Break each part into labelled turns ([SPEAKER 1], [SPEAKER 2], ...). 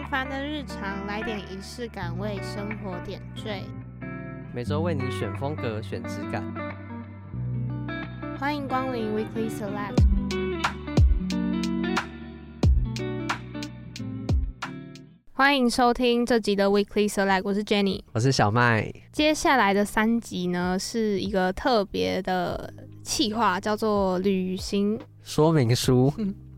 [SPEAKER 1] 平凡的日常，来点仪式感，为生活点缀。
[SPEAKER 2] 每周为你选风格，选质感。
[SPEAKER 1] 欢迎光临 Weekly Select。欢迎收听这集的 Weekly Select，我是 Jenny，
[SPEAKER 2] 我是小麦。
[SPEAKER 1] 接下来的三集呢，是一个特别的企划，叫做旅行
[SPEAKER 2] 说明书。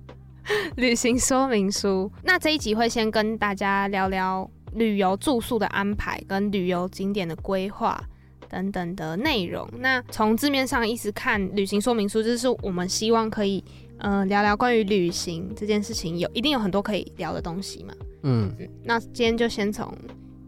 [SPEAKER 1] 旅行说明书。那这一集会先跟大家聊聊旅游住宿的安排，跟旅游景点的规划等等的内容。那从字面上意思看，旅行说明书就是我们希望可以，呃，聊聊关于旅行这件事情，有一定有很多可以聊的东西嘛。
[SPEAKER 2] 嗯，
[SPEAKER 1] 嗯，那今天就先从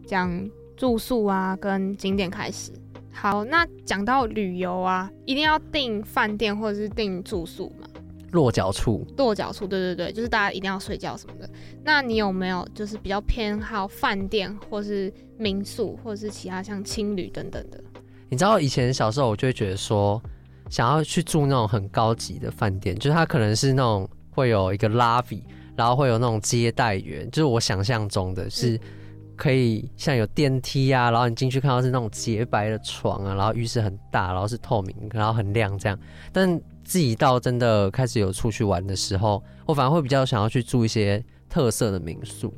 [SPEAKER 1] 讲住宿啊跟景点开始。好，那讲到旅游啊，一定要订饭店或者是订住宿嘛。
[SPEAKER 2] 落脚处，
[SPEAKER 1] 落脚处，对对对，就是大家一定要睡觉什么的。那你有没有就是比较偏好饭店，或是民宿，或者是其他像青旅等等的？
[SPEAKER 2] 你知道以前小时候我就会觉得说，想要去住那种很高级的饭店，就是它可能是那种会有一个 lobby，然后会有那种接待员，就是我想象中的是可以像有电梯啊，然后你进去看到是那种洁白的床啊，然后浴室很大，然后是透明，然后很亮这样，但。自己到真的开始有出去玩的时候，我反而会比较想要去住一些特色的民宿。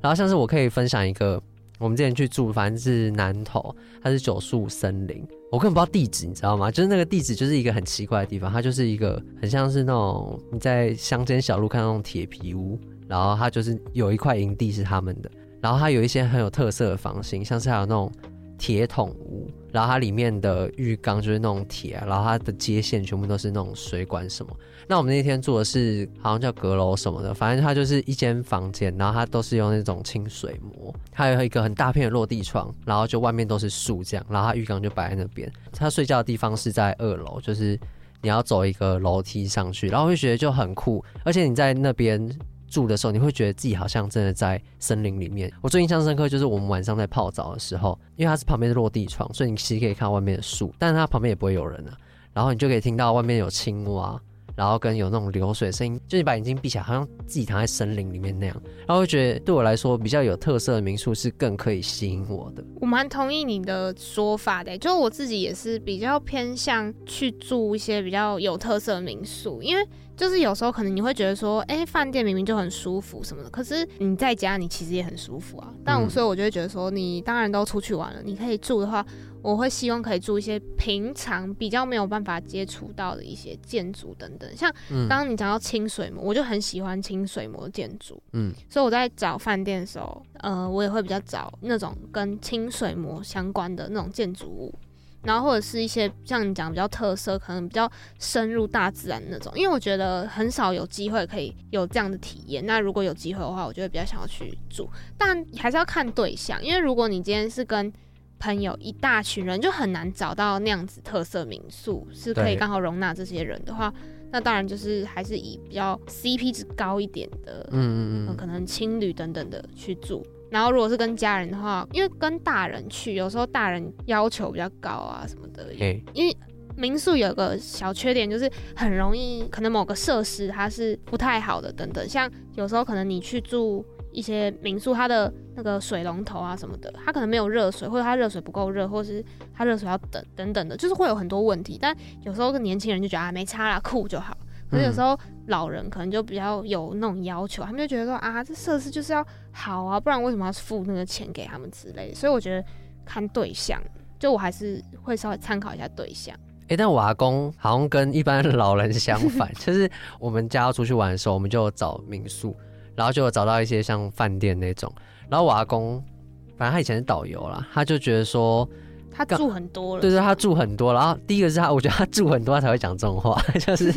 [SPEAKER 2] 然后像是我可以分享一个，我们之前去住，反正是南投，它是九树森林，我根本不知道地址，你知道吗？就是那个地址就是一个很奇怪的地方，它就是一个很像是那种你在乡间小路看到那种铁皮屋，然后它就是有一块营地是他们的，然后它有一些很有特色的房型，像是还有那种。铁桶屋，然后它里面的浴缸就是那种铁，然后它的接线全部都是那种水管什么。那我们那天住的是好像叫阁楼什么的，反正它就是一间房间，然后它都是用那种清水模，还有一个很大片的落地窗，然后就外面都是树这样，然后它浴缸就摆在那边。它睡觉的地方是在二楼，就是你要走一个楼梯上去，然后会觉得就很酷，而且你在那边。住的时候，你会觉得自己好像真的在森林里面。我最印象深刻就是我们晚上在泡澡的时候，因为它是旁边是落地窗，所以你其实可以看到外面的树，但是它旁边也不会有人啊。然后你就可以听到外面有青蛙，然后跟有那种流水声音，就你把眼睛闭起来，好像自己躺在森林里面那样。然后会觉得对我来说比较有特色的民宿是更可以吸引我的。
[SPEAKER 1] 我蛮同意你的说法的，就我自己也是比较偏向去住一些比较有特色的民宿，因为。就是有时候可能你会觉得说，哎、欸，饭店明明就很舒服什么的，可是你在家你其实也很舒服啊。但我所以我就会觉得说，你当然都出去玩了，你可以住的话，我会希望可以住一些平常比较没有办法接触到的一些建筑等等。像刚刚你讲到清水模，我就很喜欢清水模的建筑。嗯，所以我在找饭店的时候，呃，我也会比较找那种跟清水模相关的那种建筑物。然后或者是一些像你讲比较特色，可能比较深入大自然那种，因为我觉得很少有机会可以有这样的体验。那如果有机会的话，我就会比较想要去住，但还是要看对象，因为如果你今天是跟朋友一大群人，就很难找到那样子特色民宿是可以刚好容纳这些人的话，那当然就是还是以比较 CP 值高一点的，嗯嗯嗯，可能青旅等等的去住。然后如果是跟家人的话，因为跟大人去，有时候大人要求比较高啊什么的。
[SPEAKER 2] 欸、
[SPEAKER 1] 因为民宿有个小缺点，就是很容易可能某个设施它是不太好的等等。像有时候可能你去住一些民宿，它的那个水龙头啊什么的，它可能没有热水，或者它热水不够热，或者是它热水要等等等的，就是会有很多问题。但有时候跟年轻人就觉得啊没差啦，酷就好。可是有时候老人可能就比较有那种要求，他们就觉得说啊，这设施就是要好啊，不然为什么要付那个钱给他们之类的。所以我觉得看对象，就我还是会稍微参考一下对象。
[SPEAKER 2] 哎、欸，但我阿公好像跟一般老人相反，就是我们家要出去玩的时候，我们就找民宿，然后就找到一些像饭店那种。然后我阿公，反正他以前是导游啦，他就觉得说。
[SPEAKER 1] 他住很多了，
[SPEAKER 2] 对对，他住很多。然后第一个是他，我觉得他住很多，他才会讲这种话，就是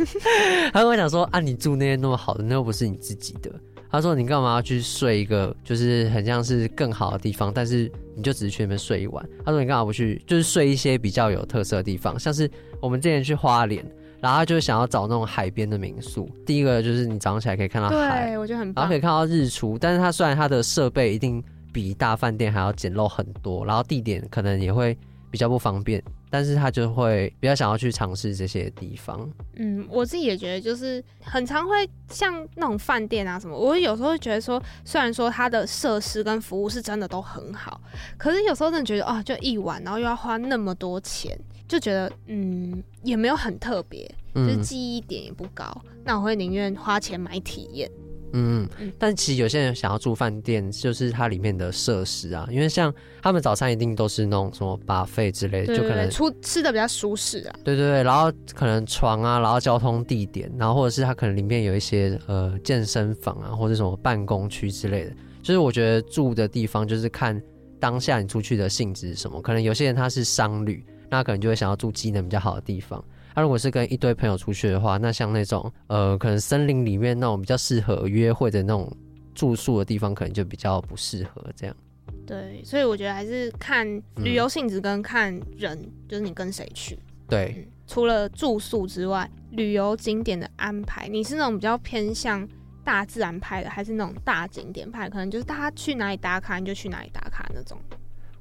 [SPEAKER 2] 他跟我讲说啊，你住那些那么好的，那又不是你自己的。他说你干嘛要去睡一个，就是很像是更好的地方，但是你就只是去那边睡一晚。他说你干嘛不去，就是睡一些比较有特色的地方，像是我们之前去花莲，然后他就想要找那种海边的民宿。第一个就是你早上起来可以看到海，
[SPEAKER 1] 对，我觉得很棒，
[SPEAKER 2] 然后可以看到日出。但是它虽然它的设备一定比大饭店还要简陋很多，然后地点可能也会比较不方便。但是他就会比较想要去尝试这些地方。
[SPEAKER 1] 嗯，我自己也觉得，就是很常会像那种饭店啊什么，我有时候会觉得说，虽然说它的设施跟服务是真的都很好，可是有时候真的觉得啊，就一晚，然后又要花那么多钱，就觉得嗯，也没有很特别，就是记忆点也不高，嗯、那我会宁愿花钱买体验。
[SPEAKER 2] 嗯，但其实有些人想要住饭店，就是它里面的设施啊，因为像他们早餐一定都是那种什么 buffet 之类的，就可能
[SPEAKER 1] 出吃的比较舒适啊。
[SPEAKER 2] 对对对，然后可能床啊，然后交通地点，然后或者是它可能里面有一些呃健身房啊，或者什么办公区之类的。就是我觉得住的地方就是看当下你出去的性质是什么，可能有些人他是商旅，那可能就会想要住机能比较好的地方。他、啊、如果是跟一堆朋友出去的话，那像那种呃，可能森林里面那种比较适合约会的那种住宿的地方，可能就比较不适合这样。
[SPEAKER 1] 对，所以我觉得还是看旅游性质跟看人，嗯、就是你跟谁去。
[SPEAKER 2] 对、
[SPEAKER 1] 嗯，除了住宿之外，旅游景点的安排，你是那种比较偏向大自然派的，还是那种大景点派？可能就是大家去哪里打卡，你就去哪里打卡那种。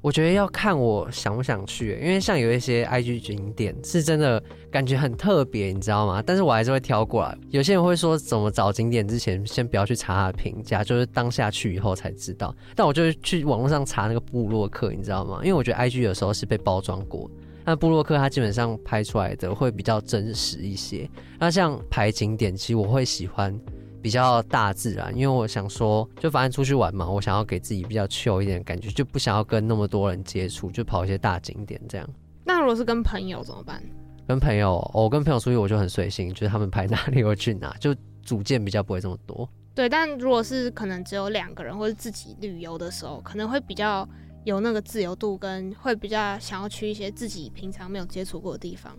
[SPEAKER 2] 我觉得要看我想不想去，因为像有一些 IG 景点是真的感觉很特别，你知道吗？但是我还是会挑过来。有些人会说，怎么找景点之前先不要去查他的评价，就是当下去以后才知道。但我就去网络上查那个部落客，你知道吗？因为我觉得 IG 有时候是被包装过，那部落客它基本上拍出来的会比较真实一些。那像排景点，其实我会喜欢。比较大自然，因为我想说，就反正出去玩嘛，我想要给自己比较 chill 一点的感觉，就不想要跟那么多人接触，就跑一些大景点这样。
[SPEAKER 1] 那如果是跟朋友怎么办？
[SPEAKER 2] 跟朋友，我跟朋友出去我就很随性，就是他们排哪里我去哪，就组件比较不会这么多。
[SPEAKER 1] 对，但如果是可能只有两个人或者自己旅游的时候，可能会比较有那个自由度，跟会比较想要去一些自己平常没有接触过的地方。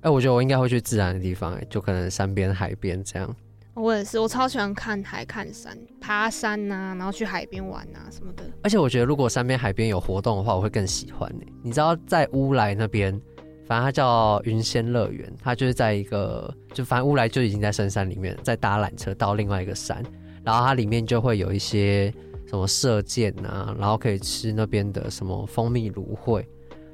[SPEAKER 2] 哎、欸，我觉得我应该会去自然的地方，哎，就可能山边、海边这样。
[SPEAKER 1] 我也是，我超喜欢看海、看山、爬山呐、啊，然后去海边玩啊什么的。
[SPEAKER 2] 而且我觉得，如果山边、海边有活动的话，我会更喜欢。你知道，在乌来那边，反正它叫云仙乐园，它就是在一个，就反正乌来就已经在深山里面，在搭缆车到另外一个山，然后它里面就会有一些什么射箭啊，然后可以吃那边的什么蜂蜜芦荟，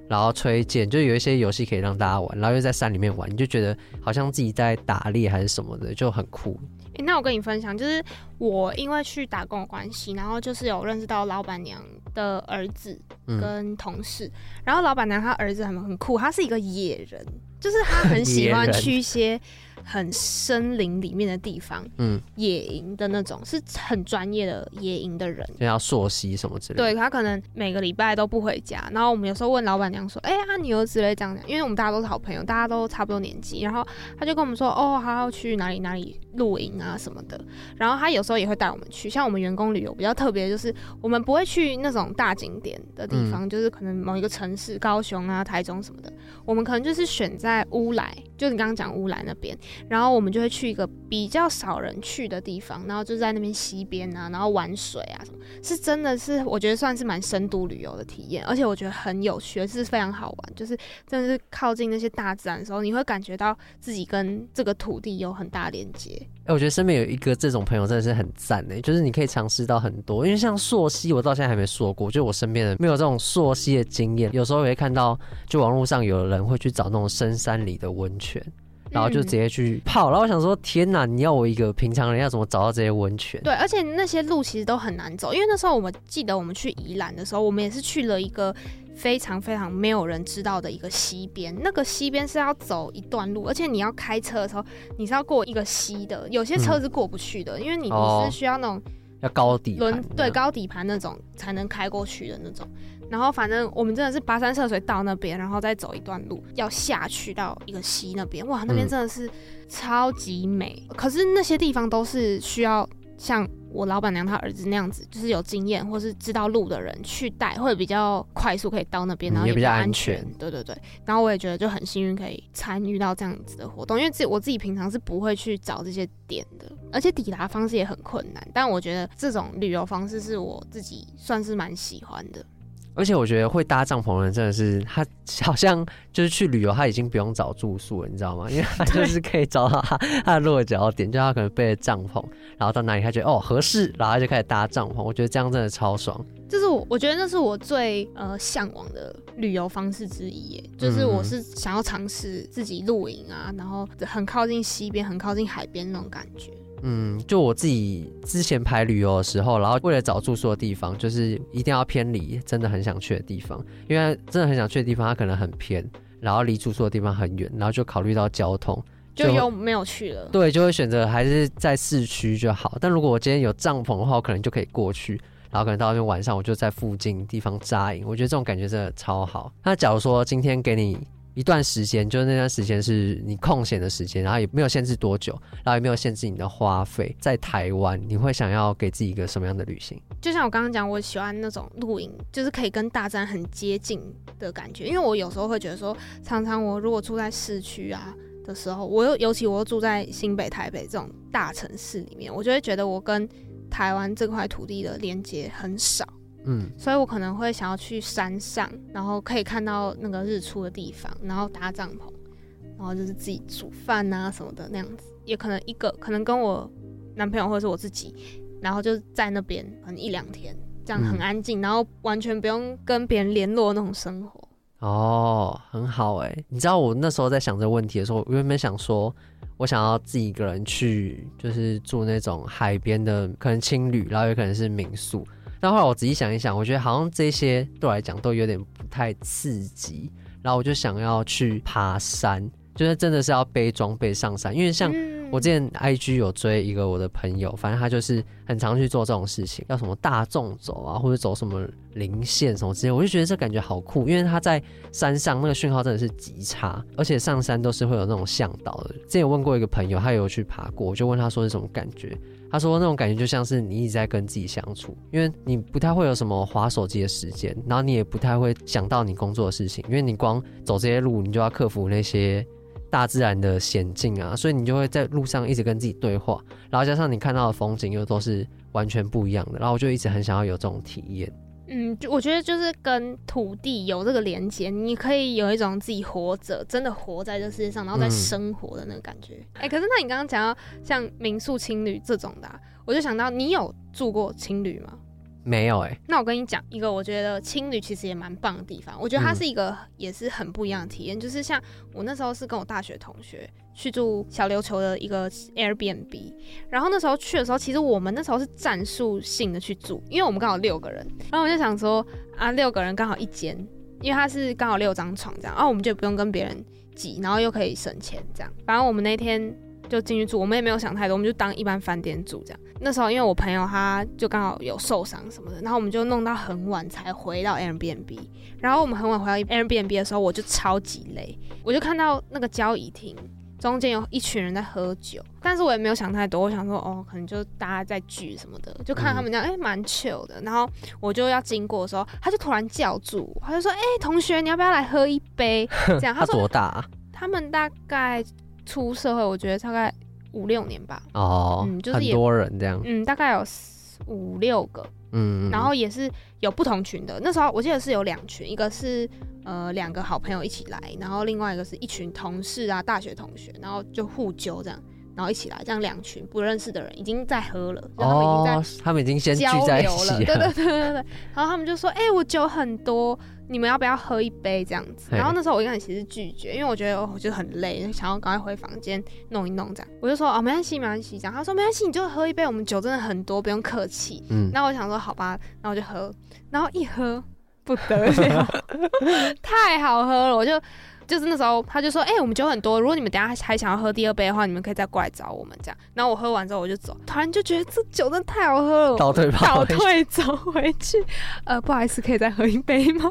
[SPEAKER 2] 然后吹箭，就有一些游戏可以让大家玩，然后又在山里面玩，你就觉得好像自己在打猎还是什么的，就很酷。
[SPEAKER 1] 欸，那我跟你分享，就是我因为去打工的关系，然后就是有认识到老板娘的儿子跟同事，嗯、然后老板娘她儿子很很酷，他是一个野人，就是他很 喜欢去一些。很森林里面的地方，嗯，野营的那种，是很专业的野营的人，
[SPEAKER 2] 就要溯溪什么之类的。
[SPEAKER 1] 对，他可能每个礼拜都不回家，然后我们有时候问老板娘说：“哎、欸、呀，你儿子嘞？”这样讲，因为我们大家都是好朋友，大家都差不多年纪，然后他就跟我们说：“哦，他要去哪里哪里露营啊什么的。”然后他有时候也会带我们去，像我们员工旅游比较特别，就是我们不会去那种大景点的地方，嗯、就是可能某一个城市，高雄啊、台中什么的，我们可能就是选在乌来，就你刚刚讲乌兰那边。然后我们就会去一个比较少人去的地方，然后就在那边溪边啊，然后玩水啊什么，是真的是我觉得算是蛮深度旅游的体验，而且我觉得很有趣，是非常好玩，就是真的是靠近那些大自然的时候，你会感觉到自己跟这个土地有很大连接。
[SPEAKER 2] 哎、欸，我觉得身边有一个这种朋友真的是很赞哎，就是你可以尝试到很多，因为像溯溪，我到现在还没溯过，就我身边的没有这种溯溪的经验，有时候也会看到，就网络上有人会去找那种深山里的温泉。然后就直接去泡，然后我想说，天哪！你要我一个平常人要怎么找到这些温泉？
[SPEAKER 1] 对，而且那些路其实都很难走，因为那时候我们记得我们去宜兰的时候，我们也是去了一个非常非常没有人知道的一个溪边。那个溪边是要走一段路，而且你要开车的时候，你是要过一个溪的，有些车是过不去的，嗯、因为你你是需要那种
[SPEAKER 2] 要高底轮
[SPEAKER 1] 对高底盘那种才能开过去的那种。然后反正我们真的是跋山涉水到那边，然后再走一段路，要下去到一个溪那边。哇，那边真的是超级美。嗯、可是那些地方都是需要像我老板娘她儿子那样子，就是有经验或是知道路的人去带，会比较快速可以到那边，然后也比较安全。嗯、对对对。然后我也觉得就很幸运可以参与到这样子的活动，因为自己我自己平常是不会去找这些点的，而且抵达方式也很困难。但我觉得这种旅游方式是我自己算是蛮喜欢的。
[SPEAKER 2] 而且我觉得会搭帐篷的人真的是他，好像就是去旅游，他已经不用找住宿了，你知道吗？因为他就是可以找到他他的落脚点，就他可能背着帐篷，然后到哪里他觉得哦合适，然后他就开始搭帐篷。我觉得这样真的超爽。
[SPEAKER 1] 这是我我觉得那是我最呃向往的旅游方式之一耶，就是我是想要尝试自己露营啊，然后很靠近西边，很靠近海边那种感觉。
[SPEAKER 2] 嗯，就我自己之前排旅游的时候，然后为了找住宿的地方，就是一定要偏离真的很想去的地方，因为真的很想去的地方，它可能很偏，然后离住宿的地方很远，然后就考虑到交通，
[SPEAKER 1] 就又没有去了。
[SPEAKER 2] 对，就会选择还是在市区就好。但如果我今天有帐篷的话，我可能就可以过去，然后可能到那边晚上我就在附近地方扎营。我觉得这种感觉真的超好。那假如说今天给你。一段时间，就是那段时间是你空闲的时间，然后也没有限制多久，然后也没有限制你的花费。在台湾，你会想要给自己一个什么样的旅行？
[SPEAKER 1] 就像我刚刚讲，我喜欢那种露营，就是可以跟大自然很接近的感觉。因为我有时候会觉得说，常常我如果住在市区啊的时候，我又尤其我又住在新北、台北这种大城市里面，我就会觉得我跟台湾这块土地的连接很少。嗯，所以我可能会想要去山上，然后可以看到那个日出的地方，然后搭帐篷，然后就是自己煮饭啊什么的那样子。也可能一个，可能跟我男朋友或者是我自己，然后就在那边可能一两天，这样很安静，嗯，然后完全不用跟别人联络那种生活。
[SPEAKER 2] 哦，很好哎。你知道我那时候在想这个问题的时候，我原本想说，我想要自己一个人去，就是住那种海边的，可能青旅，然后也可能是民宿。但后来我仔细想一想，我觉得好像这些对我来讲都有点不太刺激，然后我就想要去爬山，就是真的是要背装备上山，因为像我之前 IG 有追一个我的朋友，反正他就是很常去做这种事情，要什么大众走啊，或者走什么零线什么之类，我就觉得这感觉好酷，因为他在山上那个讯号真的是极差，而且上山都是会有那种向导的。之前有问过一个朋友，他有去爬过，我就问他说是什么感觉。他说那种感觉就像是你一直在跟自己相处，因为你不太会有什么划手机的时间，然后你也不太会想到你工作的事情，因为你光走这些路，你就要克服那些大自然的险境啊，所以你就会在路上一直跟自己对话，然后加上你看到的风景又都是完全不一样的，然后我就一直很想要有这种体验。
[SPEAKER 1] 嗯，就我觉得就是跟土地有这个连接，你可以有一种自己活着，真的活在这世界上，然后在生活的那个感觉。哎、嗯欸，可是那你刚刚讲到像民宿、青旅这种的、啊，我就想到你有住过青旅吗？
[SPEAKER 2] 没有哎、欸。
[SPEAKER 1] 那我跟你讲一个，我觉得青旅其实也蛮棒的地方。我觉得它是一个也是很不一样的体验、嗯，就是像我那时候是跟我大学同学。去住小琉球的一个 Airbnb，然后那时候去的时候，其实我们那时候是战术性的去住，因为我们刚好六个人，然后我就想说啊，六个人刚好一间，因为它是刚好六张床这样，然后我们就不用跟别人挤，然后又可以省钱这样。反正我们那天就进去住，我们也没有想太多，我们就当一般饭店住这样。那时候因为我朋友他就刚好有受伤什么的，然后我们就弄到很晚才回到 Airbnb，然后我们很晚回到 Airbnb 的时候，我就超级累，我就看到那个交椅厅。中间有一群人在喝酒，但是我也没有想太多，我想说哦，可能就大家在聚什么的，就看他们这样，哎、嗯，蛮、欸、chill 的。然后我就要经过的时候，他就突然叫住我，他就说，哎、欸，同学，你要不要来喝一杯？这样。他，说他多大、啊？他们大概出社会，我觉得大概五六年吧。哦，嗯，就是很多人这样。嗯，大概有五六个。嗯，然后也是有不同群的。那时候我记得是有两群，一个是。呃，两个好朋友一起来，然后另外一个是一群同事啊，大学同学，然后就互揪这样，然后一起来，这样两群不认识的人已经在喝了，然后他们已经在、哦、他们已经先聚在一起了，对对对对对，然后他们就说，哎、欸，我酒很多，你们要不要喝一杯这样子？然后那时候我一开始其实拒绝，因为我觉得我就很累，想要赶快回房间弄一弄这样，我就说哦，没关系没关系这样，他说没关系，你就喝一杯，我们酒真的很多，不用客气。嗯，那我想说好吧，那我就喝，然后一喝。不得了，太好喝了！我就就是那时候，他就说：“哎、欸，我们酒很多，如果你们等下还想要喝第二杯的话，你们可以再过来找我们这样。”然后我喝完之后我就走，突然就觉得这酒真的太好喝了，倒退倒退走回去。呃，不好意思，可以再喝一杯吗？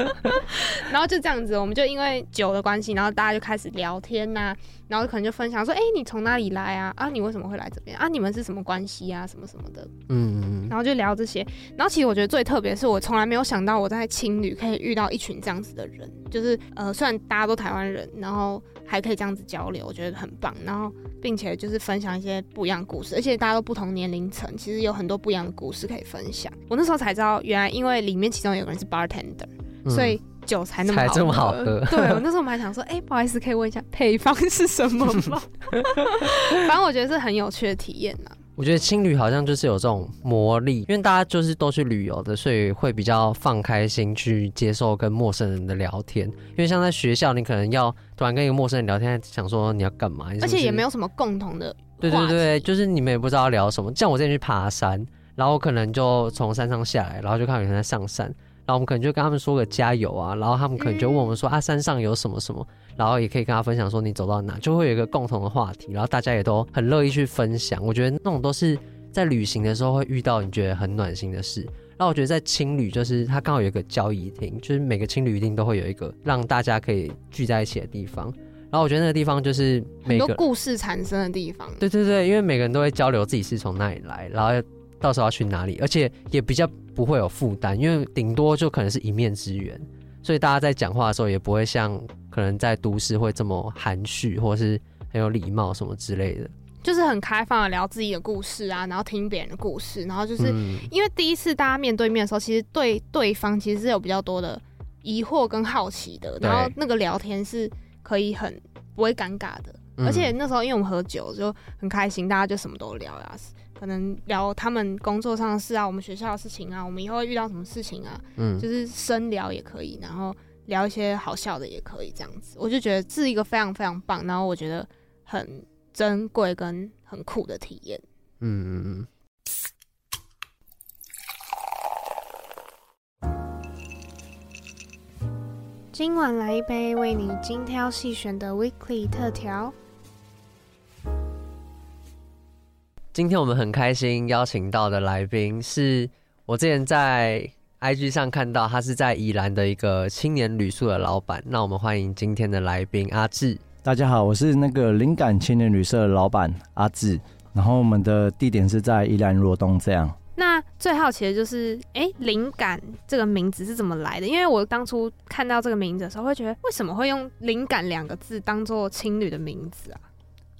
[SPEAKER 1] 然后就这样子，我们就因为酒的关系，然后大家就开始聊天呐、啊。然后可能就分享说，哎、欸，你从哪里来啊？啊，你为什么会来这边啊？你们是什么关系啊？什么什么的，嗯，然后就聊这些。然后其实我觉得最特别是，我从来没有想到我在青旅可以遇到一群这样子的人，就是呃，虽然大家都台湾人，然后还可以这样子交流，我觉得很棒。然后并且就是分享一些不一样的故事，而且大家都不同年龄层，其实有很多不一样的故事可以分享。我那时候才知道，原来因为里面其中有个人是 bartender，、嗯、所以。酒才那么好喝，这么好喝。对，我那时候我们还想说，哎、欸，不好意思，可以问一下配方是什么吗？反正我觉得是很有趣的体验呐。
[SPEAKER 2] 我觉得青旅好像就是有这种魔力，因为大家就是都去旅游的，所以会比较放开心去接受跟陌生人的聊天。因为像在学校，你可能要突然跟一个陌生人聊天，想说你要干嘛，
[SPEAKER 1] 而且也没有什么共同的。
[SPEAKER 2] 对对对，就是你们也不知道聊什么。像我之前去爬山，然后我可能就从山上下来，然后就看到有人在上山。然后我们可能就跟他们说个加油啊，然后他们可能就问我们说、嗯、啊，山上有什么什么，然后也可以跟他分享说你走到哪，就会有一个共同的话题，然后大家也都很乐意去分享。我觉得那种都是在旅行的时候会遇到你觉得很暖心的事。然后我觉得在青旅就是它刚好有一个交易厅，就是每个青旅一定都会有一个让大家可以聚在一起的地方。然后我觉得那个地方就是每个
[SPEAKER 1] 很多故事产生的地方。
[SPEAKER 2] 对对对，因为每个人都会交流自己是从哪里来，然后到时候要去哪里，而且也比较。不会有负担，因为顶多就可能是一面之缘，所以大家在讲话的时候也不会像可能在都市会这么含蓄，或是很有礼貌什么之类的，
[SPEAKER 1] 就是很开放的聊自己的故事啊，然后听别人的故事，然后就是因为第一次大家面对面的时候，其实对对方其实是有比较多的疑惑跟好奇的，然后那个聊天是可以很不会尴尬的，而且那时候因为我们喝酒就很开心，大家就什么都聊呀。可能聊他们工作上的事啊，我们学校的事情啊，我们以后会遇到什么事情啊，嗯，就是深聊也可以，然后聊一些好笑的也可以，这样子，我就觉得是一个非常非常棒，然后我觉得很珍贵跟很酷的体验。嗯嗯嗯。今晚来一杯为你精挑细选的 Weekly 特调。
[SPEAKER 2] 今天我们很开心邀请到的来宾是我之前在 IG 上看到，他是在宜兰的一个青年旅宿的老板。那我们欢迎今天的来宾阿志。
[SPEAKER 3] 大家好，我是那个灵感青年旅社的老板阿志。然后我们的地点是在宜兰罗东。这样。
[SPEAKER 1] 那最好奇的就是，哎、欸，灵感这个名字是怎么来的？因为我当初看到这个名字的时候，会觉得为什么会用灵感两个字当做青旅的名字啊？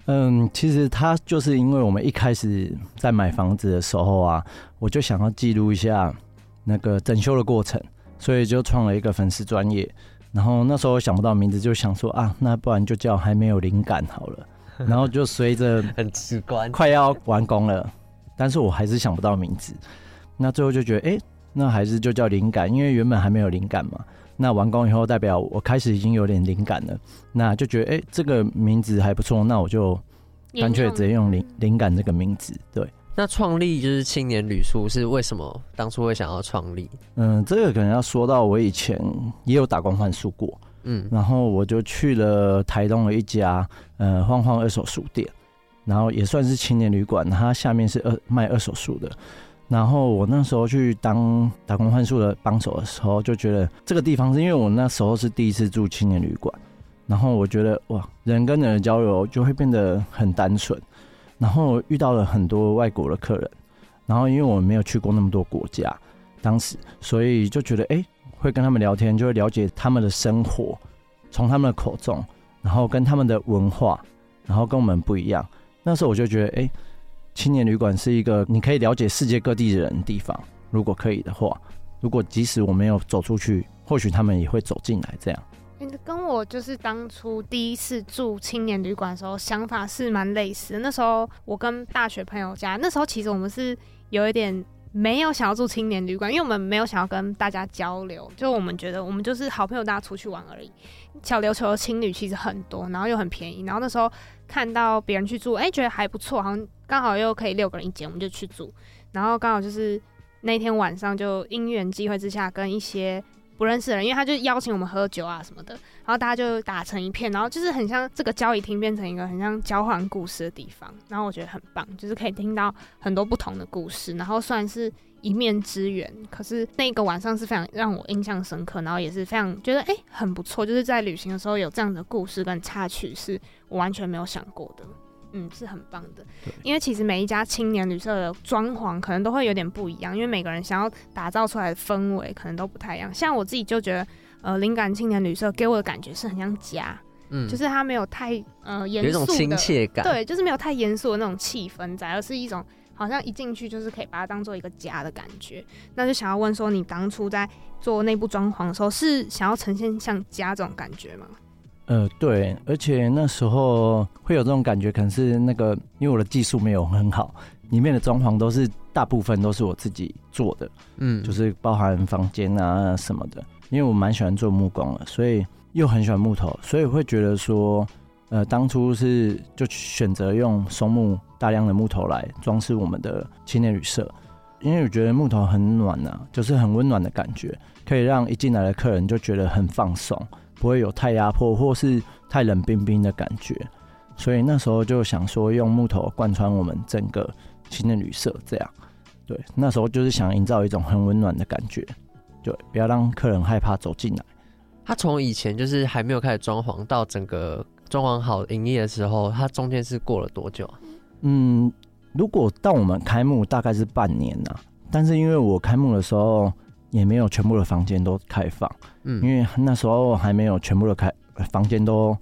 [SPEAKER 3] 嗯，其实他就是因为我们一开始在买房子的时候啊，我就想要记录一下那个整修的过程，所以就创了一个粉丝专业。然后那时候想不到名字，就想说啊，那不然就叫还没有灵感好了。然后就随着
[SPEAKER 2] 很直观，
[SPEAKER 3] 快要完工了，但是我还是想不到名字。那最后就觉得，哎、欸，那还是就叫灵感，因为原本还没有灵感嘛。那完工以后，代表我开始已经有点灵感了，那就觉得哎、欸，这个名字还不错，那我就干脆直接用灵灵感这个名字。对，
[SPEAKER 2] 那创立就是青年旅宿是为什么当初会想要创立？
[SPEAKER 3] 嗯，这个可能要说到我以前也有打工换宿过，嗯，然后我就去了台东的一家呃晃晃二手书店，然后也算是青年旅馆，它下面是二卖二手书的。然后我那时候去当打工换宿的帮手的时候，就觉得这个地方是因为我那时候是第一次住青年旅馆，然后我觉得哇，人跟人的交流就会变得很单纯，然后遇到了很多外国的客人，然后因为我们没有去过那么多国家，当时所以就觉得哎，会跟他们聊天，就会了解他们的生活，从他们的口中，然后跟他们的文化，然后跟我们不一样。那时候我就觉得哎。青年旅馆是一个你可以了解世界各地的人的地方，如果可以的话，如果即使我没有走出去，或许他们也会走进来。这
[SPEAKER 1] 样，跟我就是当初第一次住青年旅馆的时候，想法是蛮类似的。那时候我跟大学朋友家，那时候其实我们是有一点没有想要住青年旅馆，因为我们没有想要跟大家交流，就我们觉得我们就是好朋友，大家出去玩而已。小琉球的青旅其实很多，然后又很便宜，然后那时候看到别人去住，哎、觉得还不错，好像。刚好又可以六个人一间，我们就去住。然后刚好就是那天晚上，就因缘际会之下，跟一些不认识的人，因为他就邀请我们喝酒啊什么的，然后大家就打成一片，然后就是很像这个交谊厅变成一个很像交换故事的地方。然后我觉得很棒，就是可以听到很多不同的故事。然后算是一面之缘，可是那个晚上是非常让我印象深刻，然后也是非常觉得哎、很不错，就是在旅行的时候有这样的故事跟插曲，是我完全没有想过的。嗯，是很棒的，因为其实每一家青年旅社的装潢可能都会有点不一样，因为每个人想要打造出来的氛围可能都不太一样。像我自己就觉得，呃，灵感青年旅社给我的感觉是很像家，嗯，就是它没有太呃严肃的，有一种亲切感，对，就是没有太严肃的那种气氛在，而是一种好像一进去就是可以把它当做一个家的感觉。那就想要问说，你当初在做内部装潢的时候，是想要呈现像家这种感觉吗？
[SPEAKER 3] 呃，对，而且那时候会有这种感觉，可能是那个，因为我的技术没有很好，里面的装潢都是大部分都是我自己做的，嗯，就是包含房间啊什么的。因为我蛮喜欢做木工的，所以又很喜欢木头，所以会觉得说，呃，当初是就选择用松木大量的木头来装饰我们的青年旅社。因为我觉得木头很暖呐、啊，就是很温暖的感觉，可以让一进来的客人就觉得很放松，不会有太压迫或是太冷冰冰的感觉。所以那时候就想说，用木头贯穿我们整个青年旅社，这样。对，那时候就是想营造一种很温暖的感觉，对，不要让客人害怕走进来。
[SPEAKER 2] 他从以前就是还没有开始装潢，到整个装潢好营业的时候，他中间是过了多久啊？
[SPEAKER 3] 嗯。如果到我们开幕大概是半年呐、啊，但是因为我开幕的时候也没有全部的房间都开放，嗯，因为那时候还没有全部的开房间都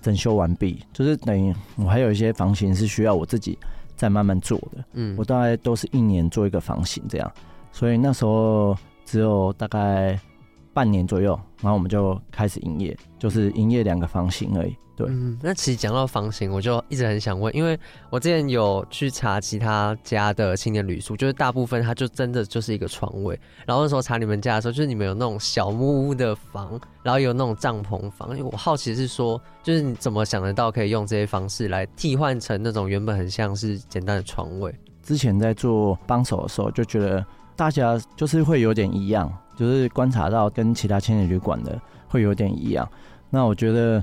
[SPEAKER 3] 整修完毕，就是等于我还有一些房型是需要我自己再慢慢做的，嗯，我大概都是一年做一个房型这样，所以那时候只有大概半年左右，然后我们就开始营业，就是营业两个房型而已。对，
[SPEAKER 2] 嗯，那其实讲到房型，我就一直很想问，因为我之前有去查其他家的青年旅宿，就是大部分它就真的就是一个床位。然后那时候查你们家的时候，就是你们有那种小木屋的房，然后有那种帐篷房。因为我好奇是说，就是你怎么想得到可以用这些方式来替换成那种原本很像是简单的床位？
[SPEAKER 3] 之前在做帮手的时候，就觉得大家就是会有点一样，就是观察到跟其他青年旅馆的会有点一样。那我觉得。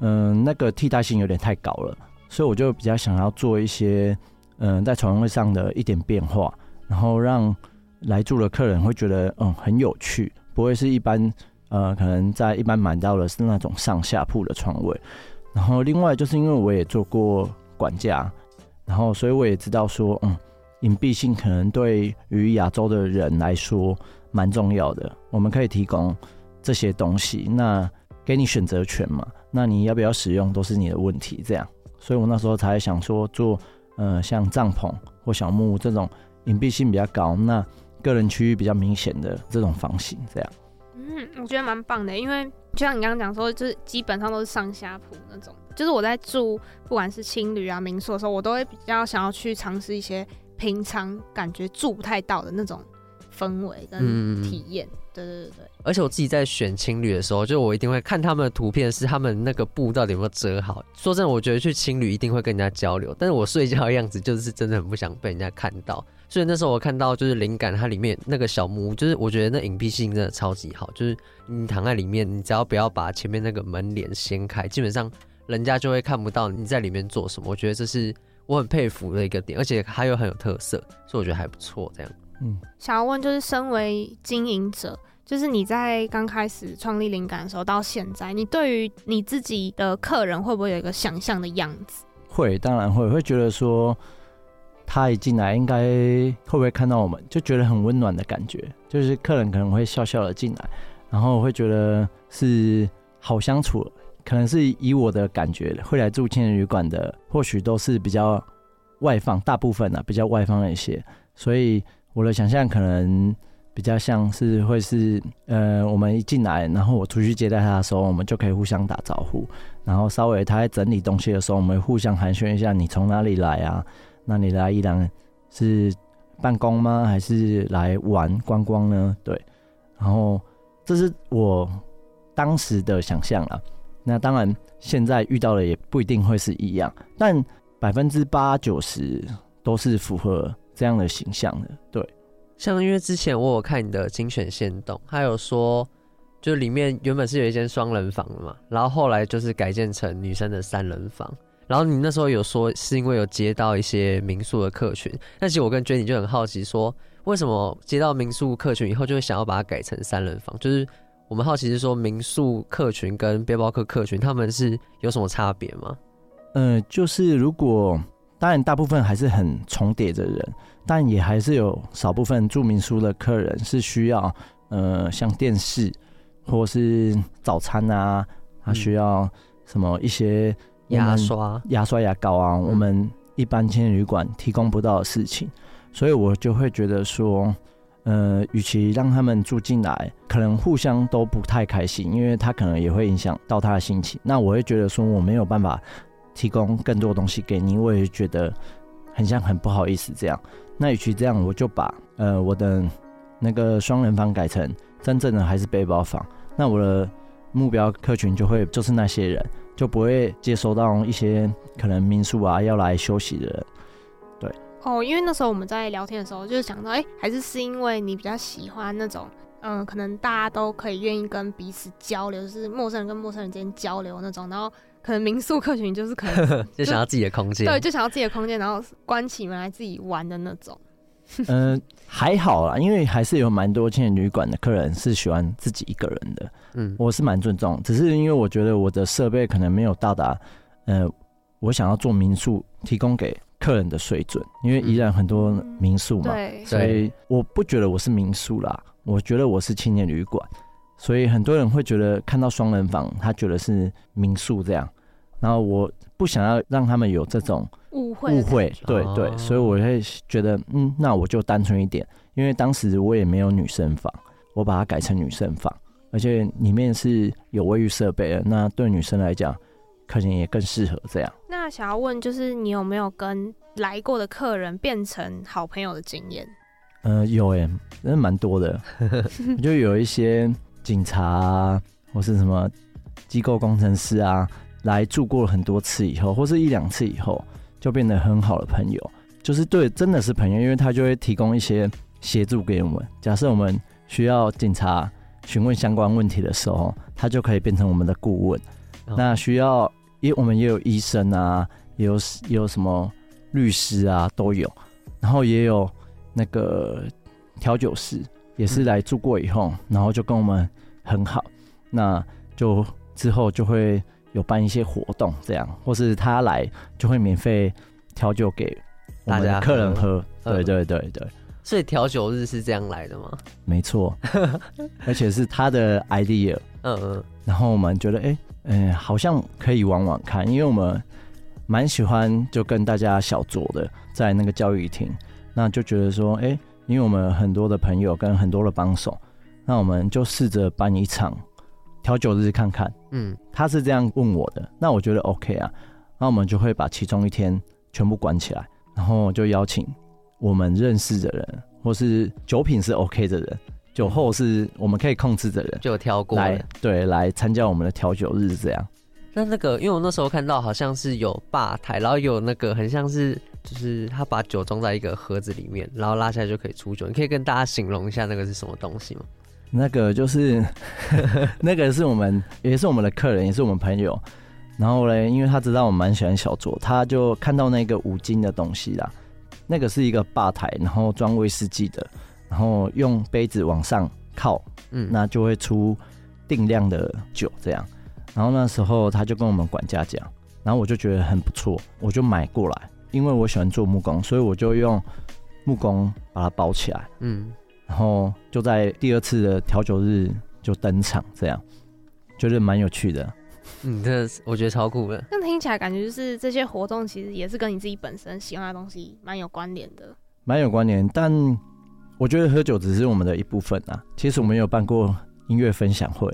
[SPEAKER 3] 嗯，那个替代性有点太高了，所以我就比较想要做一些，嗯，在床位上的一点变化，然后让来住的客人会觉得，嗯，很有趣，不会是一般，呃，可能在一般买到的是那种上下铺的床位。然后另外就是因为我也做过管家，然后所以我也知道说，嗯，隐蔽性可能对于亚洲的人来说蛮重要的，我们可以提供这些东西，那给你选择权嘛。那你要不要使用都是你的问题，这样，所以我那时候才想说做，呃，像帐篷或小木屋这种隐蔽性比较高，那个人区域比较明显的这种房型，这样。
[SPEAKER 1] 嗯，我觉得蛮棒的，因为就像你刚刚讲说，就是基本上都是上下铺那种，就是我在住不管是青旅啊民宿的时候，我都会比较想要去尝试一些平常感觉住不太到的那种氛围跟体验。嗯对对对对，
[SPEAKER 2] 而且我自己在选青旅的时候，就我一定会看他们的图片，是他们那个布到底有没有折好。说真的，我觉得去青旅一定会跟人家交流，但是我睡觉的样子就是真的很不想被人家看到。所以那时候我看到就是灵感，它里面那个小木屋，就是我觉得那隐蔽性真的超级好。就是你躺在里面，你只要不要把前面那个门帘掀开，基本上人家就会看不到你在里面做什么。我觉得这是我很佩服的一个点，而且还有很有特色，所以我觉得还不错。这样，
[SPEAKER 1] 嗯，想要问就是身为经营者。就是你在刚开始创立灵感的时候到现在，你对于你自己的客人会不会有一个想象的样子？
[SPEAKER 3] 会，当然会，会觉得说他一进来应该会不会看到我们，就觉得很温暖的感觉。就是客人可能会笑笑的进来，然后会觉得是好相处。可能是以我的感觉，会来住青年旅馆的，或许都是比较外放，大部分呢、啊、比较外放一些。所以我的想象可能。比较像是会是呃，我们一进来，然后我出去接待他的时候，我们就可以互相打招呼，然后稍微他在整理东西的时候，我们互相寒暄一下，你从哪里来啊？那你来宜兰是办公吗？还是来玩观光呢？对，然后这是我当时的想象啊。那当然现在遇到的也不一定会是一样，但百分之八九十都是符合这样的形象的，对。
[SPEAKER 2] 像因为之前我有看你的精选线动，还有说，就里面原本是有一间双人房的嘛，然后后来就是改建成女生的三人房。然后你那时候有说是因为有接到一些民宿的客群，但其实我跟 JEN 就很好奇，说为什么接到民宿客群以后就会想要把它改成三人房？就是我们好奇是说民宿客群跟背包客客群他们是有什么差别吗？
[SPEAKER 3] 呃，就是如果当然大部分还是很重叠的人。但也还是有少部分住民宿的客人是需要，呃，像电视或是早餐啊，他需要什么一些
[SPEAKER 2] 牙刷、
[SPEAKER 3] 牙刷、牙膏啊，我们一般青年旅馆提供不到的事情，所以我就会觉得说，呃，与其让他们住进来，可能互相都不太开心，因为他可能也会影响到他的心情。那我会觉得说我没有办法提供更多东西给你，我也觉得很像很不好意思这样。那与其这样，我就把呃我的那个双人房改成真正的还是背包房。那我的目标客群就会就是那些人，就不会接收到一些可能民宿啊要来休息的人。对
[SPEAKER 1] 哦，因为那时候我们在聊天的时候，就是想到，哎、还是是因为你比较喜欢那种，嗯、可能大家都可以愿意跟彼此交流，就是陌生人跟陌生人之间交流那种。然后可能民宿客群就是可能 就，
[SPEAKER 2] 想要自己的空间，
[SPEAKER 1] 对，就想要自己的空间，然后关起门来自己玩的那种。
[SPEAKER 3] 嗯、呃，还好啦，因为还是有蛮多青年旅馆的客人是喜欢自己一个人的。嗯，我是蛮尊重，只是因为我觉得我的设备可能没有到达，呃，我想要做民宿提供给客人的水准。因为依然很多民宿嘛，
[SPEAKER 1] 对，
[SPEAKER 3] 所以我不觉得我是民宿啦，我觉得我是青年旅馆。所以很多人会觉得看到双人房，他觉得是民宿这样，然后我不想要让他们有这种。
[SPEAKER 1] 误会，误
[SPEAKER 3] 会，对对，所以我会觉得，嗯，那我就单纯一点，因为当时我也没有女生房，我把它改成女生房，而且里面是有卫浴设备的，那对女生来讲，可能也更适合这样。
[SPEAKER 1] 那想要问，就是你有没有跟来过的客人变成好朋友的经验？
[SPEAKER 3] 呃，有诶，真的蛮多的，就有一些警察啊，或是什么机构工程师啊，来住过了很多次以后，或是一两次以后。就变得很好的朋友，就是对，真的是朋友，因为他就会提供一些协助给我们。假设我们需要警察询问相关问题的时候，他就可以变成我们的顾问。哦、那需要，因为我们也有医生啊，也有也有什么律师啊，都有。然后也有那个调酒师，也是来住过以后，嗯、然后就跟我们很好。那就之后就会。有办一些活动，这样，或是他来就会免费调酒给大家客人喝。对对对对，
[SPEAKER 2] 所以调酒日是这样来的吗？
[SPEAKER 3] 没错，而且是他的 idea。嗯嗯。然后我们觉得，哎、欸，嗯、欸，好像可以玩玩看，因为我们蛮喜欢就跟大家小酌的，在那个教育厅，那就觉得说，哎、欸，因为我们很多的朋友跟很多的帮手，那我们就试着办一场。调酒日看看，嗯，他是这样问我的，那我觉得 OK 啊，那我们就会把其中一天全部关起来，然后就邀请我们认识的人，或是酒品是 OK 的人，酒后是我们可以控制的人，
[SPEAKER 2] 就有挑过
[SPEAKER 3] 来，对，来参加我们的调酒日这样。
[SPEAKER 2] 那那个，因为我那时候看到好像是有吧台，然后有那个很像是，就是他把酒装在一个盒子里面，然后拉下来就可以出酒，你可以跟大家形容一下那个是什么东西吗？
[SPEAKER 3] 那个就是，那个是我们也是我们的客人，也是我们朋友。然后嘞，因为他知道我蛮喜欢小酌，他就看到那个五金的东西啦。那个是一个吧台，然后装威士忌的，然后用杯子往上靠，嗯，那就会出定量的酒这样。然后那时候他就跟我们管家讲，然后我就觉得很不错，我就买过来，因为我喜欢做木工，所以我就用木工把它包起来，嗯。然后就在第二次的调酒日就登场，这样觉得蛮有趣的。
[SPEAKER 2] 嗯，这我觉得超酷的。
[SPEAKER 1] 那听起来感觉就是这些活动其实也是跟你自己本身喜欢的东西蛮有关联的。
[SPEAKER 3] 蛮有关联，但我觉得喝酒只是我们的一部分啊。其实我们有办过音乐分享会，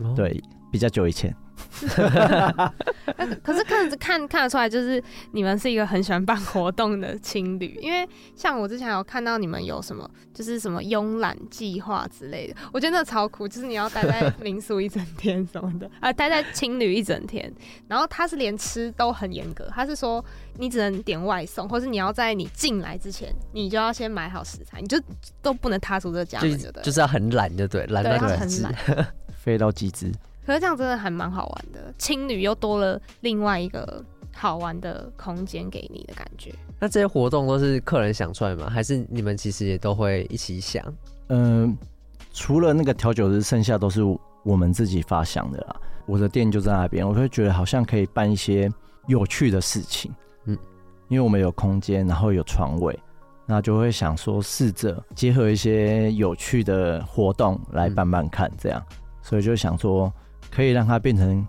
[SPEAKER 3] 哦、对，比较久以前。
[SPEAKER 1] 可是看着看看得出来，就是你们是一个很喜欢办活动的情侣。因为像我之前有看到你们有什么，就是什么慵懒计划之类的，我觉得那超酷。就是你要待在民宿一整天什么的，啊、呃，待在青旅一整天。然后他是连吃都很严格，他是说你只能点外送，或是你要在你进来之前，你就要先买好食材，你就都不能踏出这个家门，就对，
[SPEAKER 2] 就是要很懒，就对，懒到
[SPEAKER 1] 很懒，
[SPEAKER 3] 飞到极致。
[SPEAKER 1] 可是这样真的还蛮好玩的，青旅又多了另外一个好玩的空间给你的感觉。
[SPEAKER 2] 那这些活动都是客人想出来吗？还是你们其实也都会一起想？
[SPEAKER 3] 嗯、呃，除了那个调酒日，剩下都是我们自己发想的啦。我的店就在那边，我会觉得好像可以办一些有趣的事情。嗯，因为我们有空间，然后有床位，那就会想说试着结合一些有趣的活动来办办看，这样，嗯、所以就想说。可以让它变成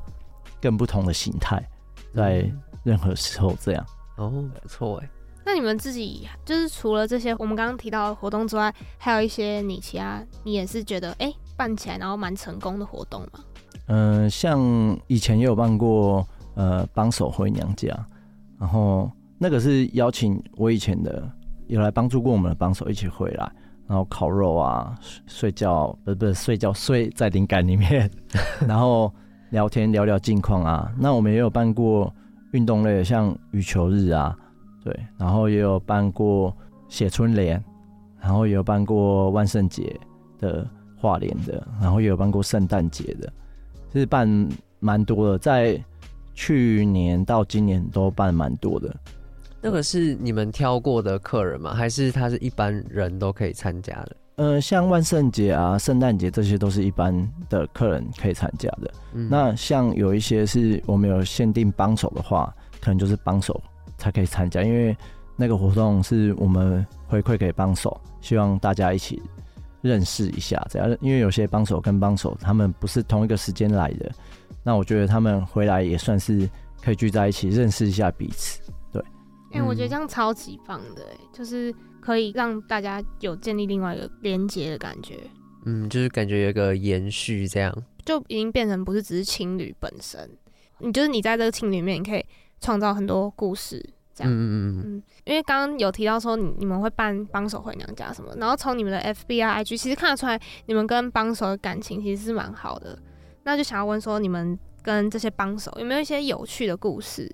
[SPEAKER 3] 更不同的形态，在任何时候这样。
[SPEAKER 2] 哦，不错哎。
[SPEAKER 1] 那你们自己就是除了这些我们刚刚提到的活动之外，还有一些你其他你也是觉得哎、欸、办起来然后蛮成功的活动吗？
[SPEAKER 3] 嗯、呃，像以前也有办过呃帮手回娘家，然后那个是邀请我以前的有来帮助过我们的帮手一起回来，然后烤肉啊，睡觉不是不睡觉睡在灵感里面，然后聊天聊聊近况啊。那我们也有办过运动类的，像羽球日啊。对，然后也有办过写春联，然后也有办过万圣节的画联的，然后也有办过圣诞节的，是办蛮多的，在去年到今年都办蛮多的。
[SPEAKER 2] 那个是你们挑过的客人吗？还是他是一般人都可以参加的？
[SPEAKER 3] 呃，像万圣节啊、圣诞节这些都是一般的客人可以参加的。嗯。那像有一些是我们有限定帮手的话，可能就是帮手。才可以参加，因为那个活动是我们回馈给帮手，希望大家一起认识一下。这样，因为有些帮手跟帮手他们不是同一个时间来的，那我觉得他们回来也算是可以聚在一起认识一下彼此。对，
[SPEAKER 1] 哎、欸，我觉得这样超级棒的，哎，就是可以让大家有建立另外一个连接的感觉。
[SPEAKER 2] 嗯，就是感觉有一个延续，这样
[SPEAKER 1] 就已经变成不是只是情侣本身，你就是你在这个情侣里面，你可以。创造很多故事，这样，嗯嗯嗯，因为刚刚有提到说你你们会办帮手回娘家什么，然后从你们的 F B I I G 其实看得出来你们跟帮手的感情其实是蛮好的，那就想要问说你们跟这些帮手有没有一些有趣的故事？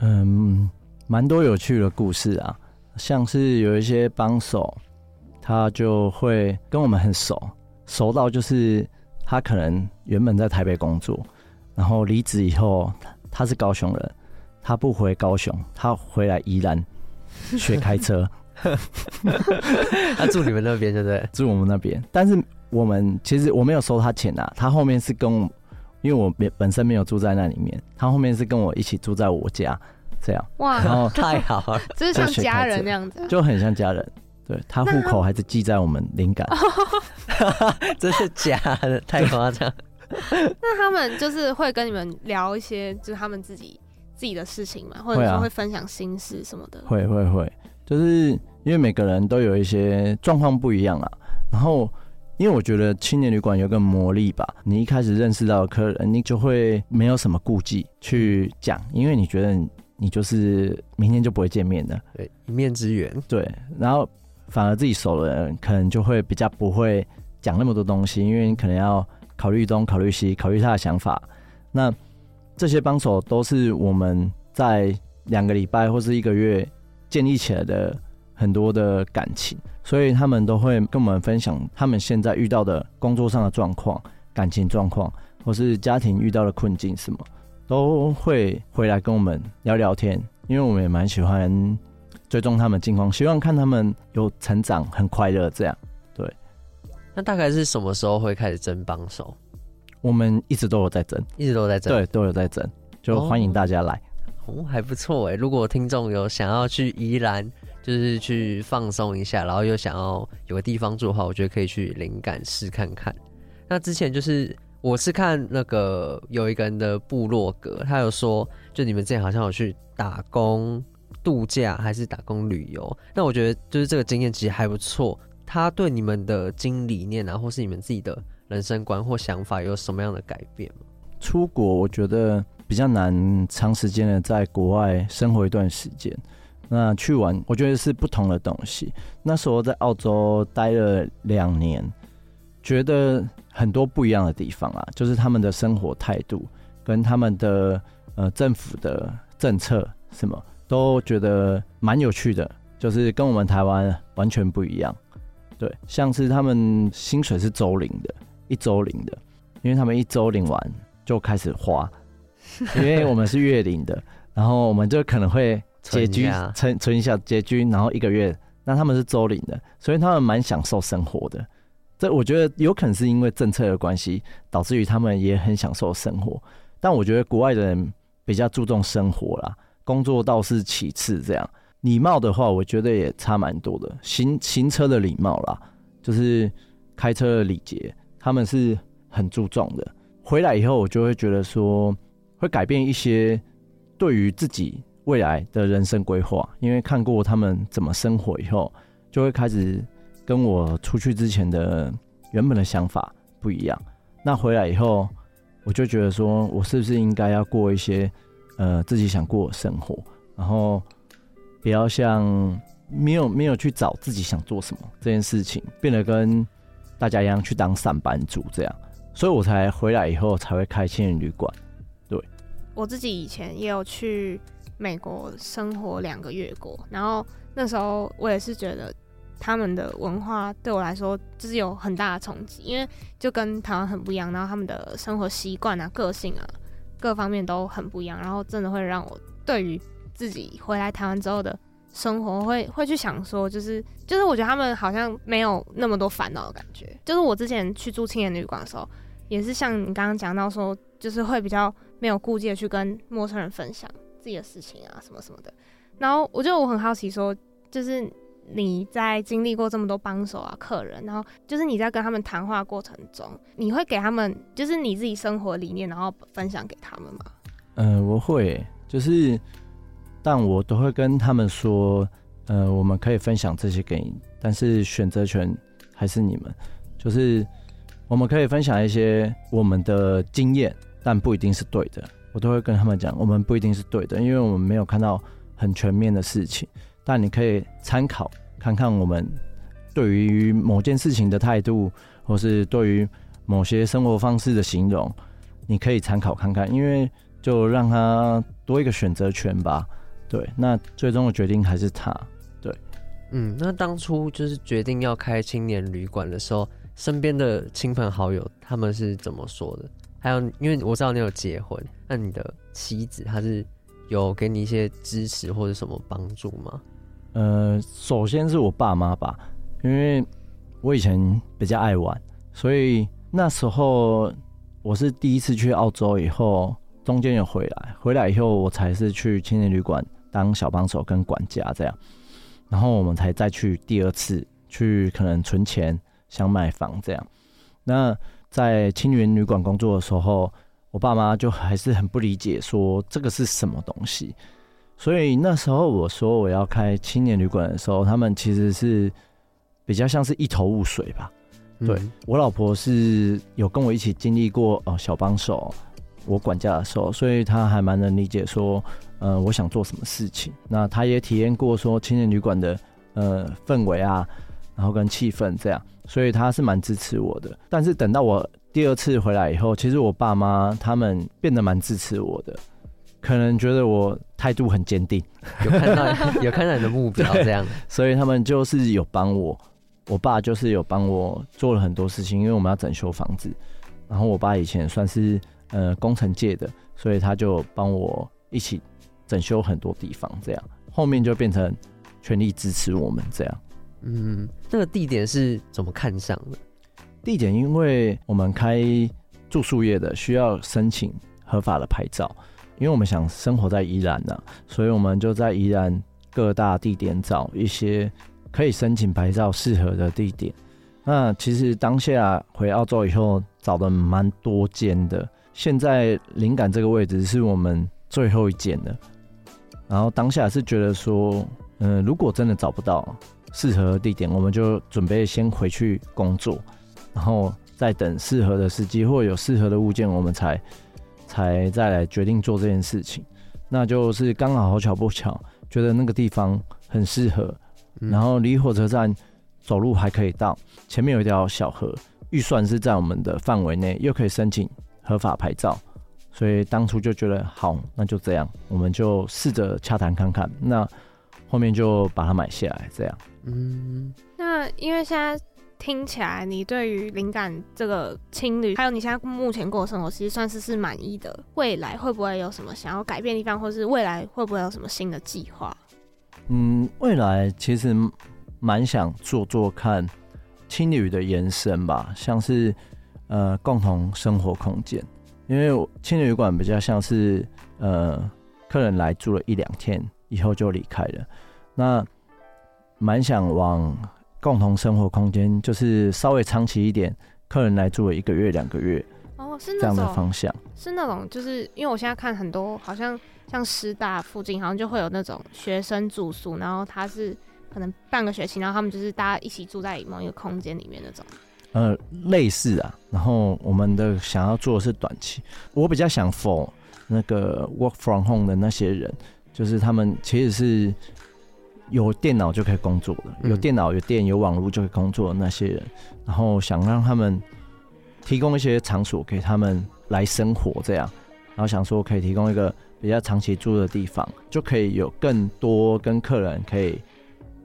[SPEAKER 3] 嗯，蛮多有趣的故事啊，像是有一些帮手，他就会跟我们很熟，熟到就是他可能原本在台北工作，然后离职以后，他是高雄人。他不回高雄，他回来宜兰学开车。
[SPEAKER 2] 他住你们那边，对不对？
[SPEAKER 3] 住我们那边。但是我们其实我没有收他钱啊。他后面是跟我，因为我本身没有住在那里面，他后面是跟我一起住在我家，这样。
[SPEAKER 1] 哇，
[SPEAKER 3] 然后
[SPEAKER 2] 太好了，
[SPEAKER 1] 就是像家人那样子，
[SPEAKER 3] 就很像家人。对，他户口还是记在我们灵感，
[SPEAKER 2] 这是假的，太夸张。
[SPEAKER 1] 那他们就是会跟你们聊一些，就是他们自己。自己的事情嘛，或者说会分享心事什么的。
[SPEAKER 3] 会啊，会会会，就是因为每个人都有一些状况不一样啊。然后，因为我觉得青年旅馆有个魔力吧，你一开始认识到的客人，你就会没有什么顾忌去讲，因为你觉得你就是明天就不会见面的，
[SPEAKER 2] 对，一面之缘。
[SPEAKER 3] 对，然后反而自己熟的人，可能就会比较不会讲那么多东西，因为你可能要考虑东、考虑西，考虑他的想法。那这些帮手都是我们在两个礼拜或是一个月建立起来的很多的感情，所以他们都会跟我们分享他们现在遇到的工作上的状况、感情状况，或是家庭遇到的困境什么，都会回来跟我们聊聊天。因为我们也蛮喜欢追踪他们近况，希望看他们有成长、很快乐这样。对，
[SPEAKER 2] 那大概是什么时候会开始争帮手？
[SPEAKER 3] 我们一直都有在争，
[SPEAKER 2] 一直都在争，
[SPEAKER 3] 对，都有在争，就欢迎大家来。
[SPEAKER 2] 哦，哦还不错哎。如果听众有想要去宜兰，就是去放松一下，然后又想要有个地方住的话，我觉得可以去灵感试看看。那之前就是我是看那个有一个人的部落格，他有说，就你们之前好像有去打工度假，还是打工旅游？那我觉得就是这个经验其实还不错。他对你们的经营理念啊，或是你们自己的。人生观或想法有什么样的改变？
[SPEAKER 3] 出国我觉得比较难，长时间的在国外生活一段时间。那去玩，我觉得是不同的东西。那时候在澳洲待了两年，觉得很多不一样的地方啊，就是他们的生活态度跟他们的呃政府的政策什么，都觉得蛮有趣的，就是跟我们台湾完全不一样。对，像是他们薪水是周领的。一周领的，因为他们一周领完就开始花，因为我们是月领的，然后我们就可能会拮据存存一下拮据，然后一个月，那他们是周领的，所以他们蛮享受生活的。这我觉得有可能是因为政策的关系，导致于他们也很享受生活。但我觉得国外的人比较注重生活啦，工作倒是其次。这样礼貌的话，我觉得也差蛮多的。行行车的礼貌啦，就是开车的礼节。他们是很注重的。回来以后，我就会觉得说，会改变一些对于自己未来的人生规划，因为看过他们怎么生活以后，就会开始跟我出去之前的原本的想法不一样。那回来以后，我就觉得说，我是不是应该要过一些呃自己想过的生活，然后不要像没有没有去找自己想做什么这件事情，变得跟大家一样去当上班族这样，所以我才回来以后才会开青年旅馆。对，
[SPEAKER 1] 我自己以前也有去。美国生活两个月过，然后那时候我也是觉得他们的文化对我来说就是有很大的冲击，因为就跟台湾很不一样，然后他们的生活习惯啊、个性啊各方面都很不一样，然后真的会让我对于自己回来台湾之后的生活会会去想说，就是就是我觉得他们好像没有那么多烦恼的感觉，就是我之前去住青年旅馆的时候，也是像你刚刚讲到说，就是会比较没有顾忌的去跟陌生人分享。自己的事情啊，什么什么的。然后我就我很好奇，说就是你在经历过这么多帮手啊、客人，然后就是你在跟他们谈话过程中，你会给他们就是你自己生活理念，然后分享给他们吗？
[SPEAKER 3] 嗯、我会，就是但我都会跟他们说，呃，我们可以分享这些给你，但是选择权还是你们。就是我们可以分享一些我们的经验，但不一定是对的。我都会跟他们讲，我们不一定是对的，因为我们没有看到很全面的事情。但你可以参考看看我们对于某件事情的态度，或是对于某些生活方式的形容，你可以参考看看，因为就让他多一个选择权吧。对，那最终的决定还是他。对，
[SPEAKER 2] 嗯，那当初就是决定要开青年旅馆的时候，身边的亲朋好友他们是怎么说的？还有，因为我知道你有结婚，那你的妻子她是有给你一些支持或者什么帮助吗？
[SPEAKER 3] 呃，首先是我爸妈吧，因为我以前比较爱玩，所以那时候我是第一次去澳洲以后，中间有回来，回来以后我才是去青年旅馆当小帮手跟管家这样，然后我们才再去第二次去可能存钱想买房这样，那。在青年旅馆工作的时候，我爸妈就还是很不理解，说这个是什么东西。所以那时候我说我要开青年旅馆的时候，他们其实是比较像是一头雾水吧。嗯、对，我老婆是有跟我一起经历过哦小帮手，我管家的时候，所以她还蛮能理解说，呃，我想做什么事情。那她也体验过说青年旅馆的呃氛围啊。然后跟气氛这样，所以她是蛮支持我的。但是等到我第二次回来以后，其实我爸妈他们变得蛮支持我的，可能觉得我态度很坚定，
[SPEAKER 2] 有看到有看到你的目标 这样，
[SPEAKER 3] 所以他们就是有帮我。我爸就是有帮我做了很多事情，因为我们要整修房子。然后我爸以前算是呃工程界的，所以他就帮我一起整修很多地方，这样后面就变成全力支持我们这样。
[SPEAKER 2] 嗯，这个地点是怎么看上的？
[SPEAKER 3] 地点，因为我们开住宿业的需要申请合法的牌照，因为我们想生活在宜兰呢、啊，所以我们就在宜兰各大地点找一些可以申请牌照适合的地点。那其实当下回澳洲以后找的蛮多间的，现在灵感这个位置是我们最后一间的。然后当下是觉得说，嗯、如果真的找不到。适合的地点，我们就准备先回去工作，然后再等适合的时机或有适合的物件，我们才才再来决定做这件事情。那就是刚好好巧不巧，觉得那个地方很适合，然后离火车站走路还可以到，前面有一条小河，预算是在我们的范围内，又可以申请合法牌照，所以当初就觉得好，那就这样，我们就试着洽谈看看。那后面就把它买下来，这样。
[SPEAKER 1] 嗯，那因为现在听起来，你对于灵感这个青旅，还有你现在目前过的生活，其实算是是满意的。未来会不会有什么想要改变的地方，或是未来会不会有什么新的计划？
[SPEAKER 3] 嗯，未来其实蛮想做做看青旅的延伸吧，像是呃共同生活空间，因为青旅馆比较像是呃客人来住了一两天以后就离开了，那。蛮想往共同生活空间，就是稍微长期一点，客人来住了一个月、两个月，
[SPEAKER 1] 哦，是
[SPEAKER 3] 这样的方向，
[SPEAKER 1] 是那种，就是因为我现在看很多，好像像师大附近好像就会有那种学生住宿，然后他是可能半个学期，然后他们就是大家一起住在某一个空间里面那种。
[SPEAKER 3] 呃，类似啊。然后我们的想要做的是短期，我比较想 for 那个 work from home 的那些人，就是他们其实是有电脑就可以工作的，有电脑、有电、有网络就可以工作的那些人，然后想让他们提供一些场所给他们来生活，这样，然后想说可以提供一个。比较长期住的地方，就可以有更多跟客人可以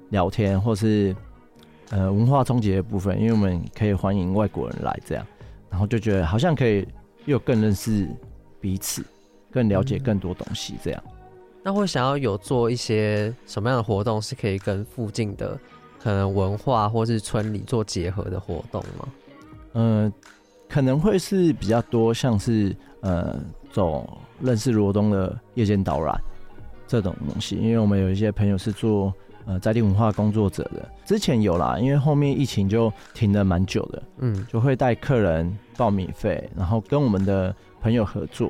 [SPEAKER 3] 聊天，或是呃文化冲击的部分，因为我们可以欢迎外国人来这样，然后就觉得好像可以又更认识彼此，更了解更多东西这样。嗯。
[SPEAKER 2] 那会想要有做一些什么样的活动，是可以跟附近的可能文化或是村里做结合的活动吗？
[SPEAKER 3] 呃，可能会是比较多，像是呃走。认识罗东的夜间导览这种东西，因为我们有一些朋友是做呃在地文化工作者的，之前有啦，因为后面疫情就停了蛮久的，嗯，就会带客人报名费，然后跟我们的朋友合作，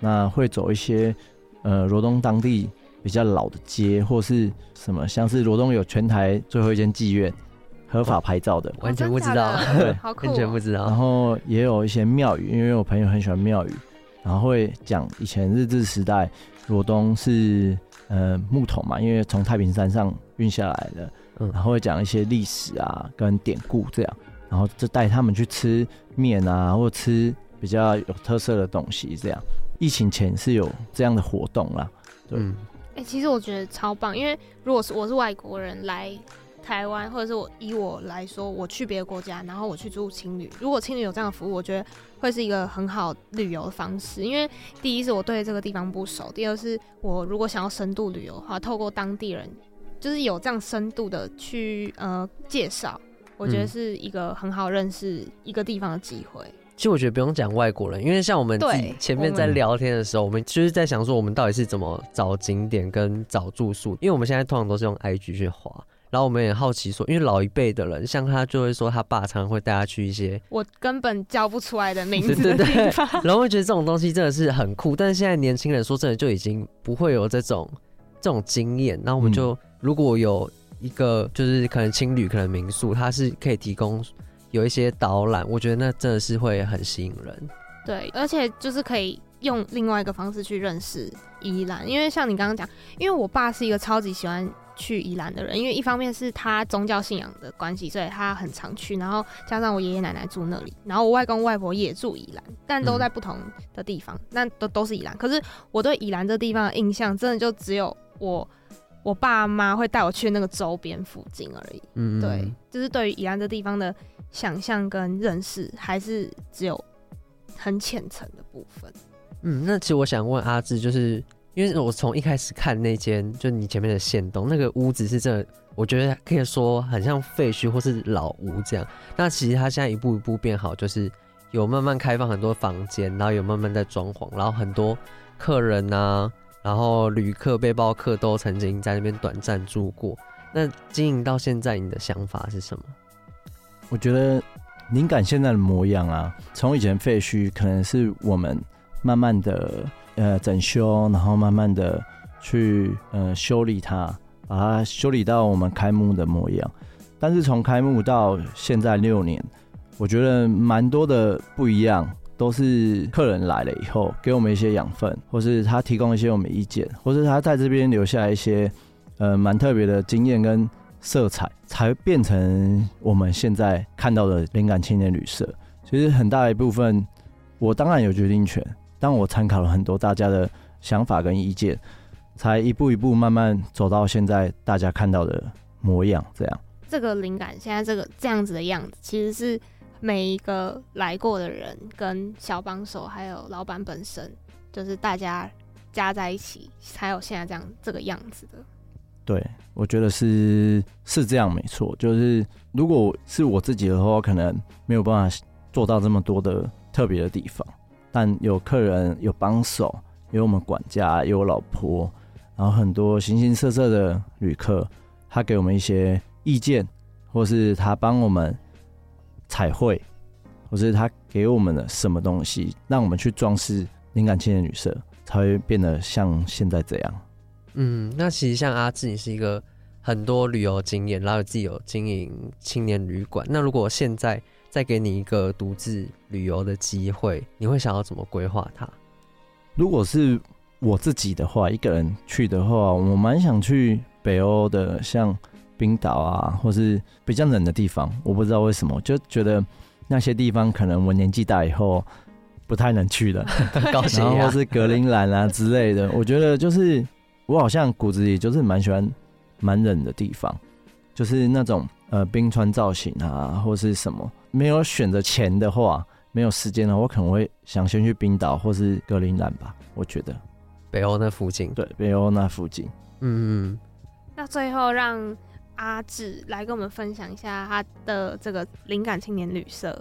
[SPEAKER 3] 那会走一些呃罗东当地比较老的街，或是什么，像是罗东有全台最后一间妓院合法牌照的，
[SPEAKER 2] 完全不知道，
[SPEAKER 1] 对，完
[SPEAKER 2] 全不知道，
[SPEAKER 3] 然后也有一些庙宇，因为我朋友很喜欢庙宇。然后会讲以前日治时代罗东是呃木头嘛，因为从太平山上运下来的，嗯，然后会讲一些历史啊跟典故这样，然后就带他们去吃面啊，或吃比较有特色的东西这样。疫情前是有这样的活动啦，对，哎、嗯
[SPEAKER 1] 欸，其实我觉得超棒，因为如果是我是外国人来。台湾，或者是我以我来说，我去别的国家，然后我去住青旅。如果青旅有这样的服务，我觉得会是一个很好旅游的方式。因为第一是我对这个地方不熟，第二是我如果想要深度旅游的话，透过当地人，就是有这样深度的去呃介绍，我觉得是一个很好认识一个地方的机会。
[SPEAKER 2] 其实我觉得不用讲外国人，因为像我们前面在聊天的时候，我们就是在想说，我们到底是怎么找景点跟找住宿，因为我们现在通常都是用 IG 去划。然后我们也好奇说，因为老一辈的人，像他就会说，他爸常常会带他去一些
[SPEAKER 1] 我根本叫不出来的名字的，
[SPEAKER 2] 对对对，然后会觉得这种东西真的是很酷。但是现在年轻人说真的就已经不会有这种这种经验。那我们就、嗯、如果有一个就是可能青旅，可能民宿，它是可以提供有一些导览，我觉得那真的是会很吸引人。
[SPEAKER 1] 对，而且就是可以用另外一个方式去认识宜兰，因为像你刚刚讲，因为我爸是一个超级喜欢。去宜兰的人，因为一方面是他宗教信仰的关系，所以他很常去。然后加上我爷爷奶奶住那里，然后我外公外婆也住宜兰，但都在不同的地方，那、嗯、都都是宜兰。可是我对宜兰这地方的印象，真的就只有我我爸妈会带我去那个周边附近而已。嗯，对，就是对于宜兰这地方的想象跟认识，还是只有很浅层的部分。
[SPEAKER 2] 嗯，那其实我想问阿志，就是。因为我从一开始看那间，就你前面的线洞那个屋子是真的，我觉得可以说很像废墟或是老屋这样。那其实它现在一步一步变好，就是有慢慢开放很多房间，然后有慢慢在装潢，然后很多客人啊，然后旅客、背包客都曾经在那边短暂住过。那经营到现在，你的想法是什么？
[SPEAKER 3] 我觉得灵感现在的模样啊，从以前废墟，可能是我们慢慢的。呃，整修，然后慢慢的去呃修理它，把它修理到我们开幕的模样。但是从开幕到现在六年，我觉得蛮多的不一样，都是客人来了以后给我们一些养分，或是他提供一些我们意见，或是他在这边留下一些呃蛮特别的经验跟色彩，才变成我们现在看到的灵感青年旅社。其实很大一部分，我当然有决定权。当我参考了很多大家的想法跟意见，才一步一步慢慢走到现在大家看到的模样。这样，
[SPEAKER 1] 这个灵感现在这个这样子的样子，其实是每一个来过的人跟小帮手，还有老板本身，就是大家加在一起，才有现在这样这个样子的。
[SPEAKER 3] 对，我觉得是是这样没错。就是如果是我自己的话，可能没有办法做到这么多的特别的地方。但有客人，有帮手，有我们管家，有我老婆，然后很多形形色色的旅客，他给我们一些意见，或是他帮我们彩绘，或是他给我们的什么东西，让我们去装饰灵感青年旅社，才会变得像现在这样。
[SPEAKER 2] 嗯，那其实像阿志，你是一个很多旅游经验，然后自己有经营青年旅馆。那如果现在再给你一个独自旅游的机会，你会想要怎么规划它？
[SPEAKER 3] 如果是我自己的话，一个人去的话，我蛮想去北欧的，像冰岛啊，或是比较冷的地方。我不知道为什么，就觉得那些地方可能我年纪大以后不太能去了。
[SPEAKER 2] 高兴
[SPEAKER 3] 然后或是格陵兰啊之类的，我觉得就是我好像骨子里就是蛮喜欢蛮冷的地方，就是那种呃冰川造型啊，或是什么。没有选择钱的话，没有时间的话，我可能会想先去冰岛或是格陵兰吧。我觉得。
[SPEAKER 2] 北欧那附近，
[SPEAKER 3] 对，北欧那附近，
[SPEAKER 2] 嗯嗯。
[SPEAKER 1] 那最后让阿志来跟我们分享一下他的这个灵感青年旅社。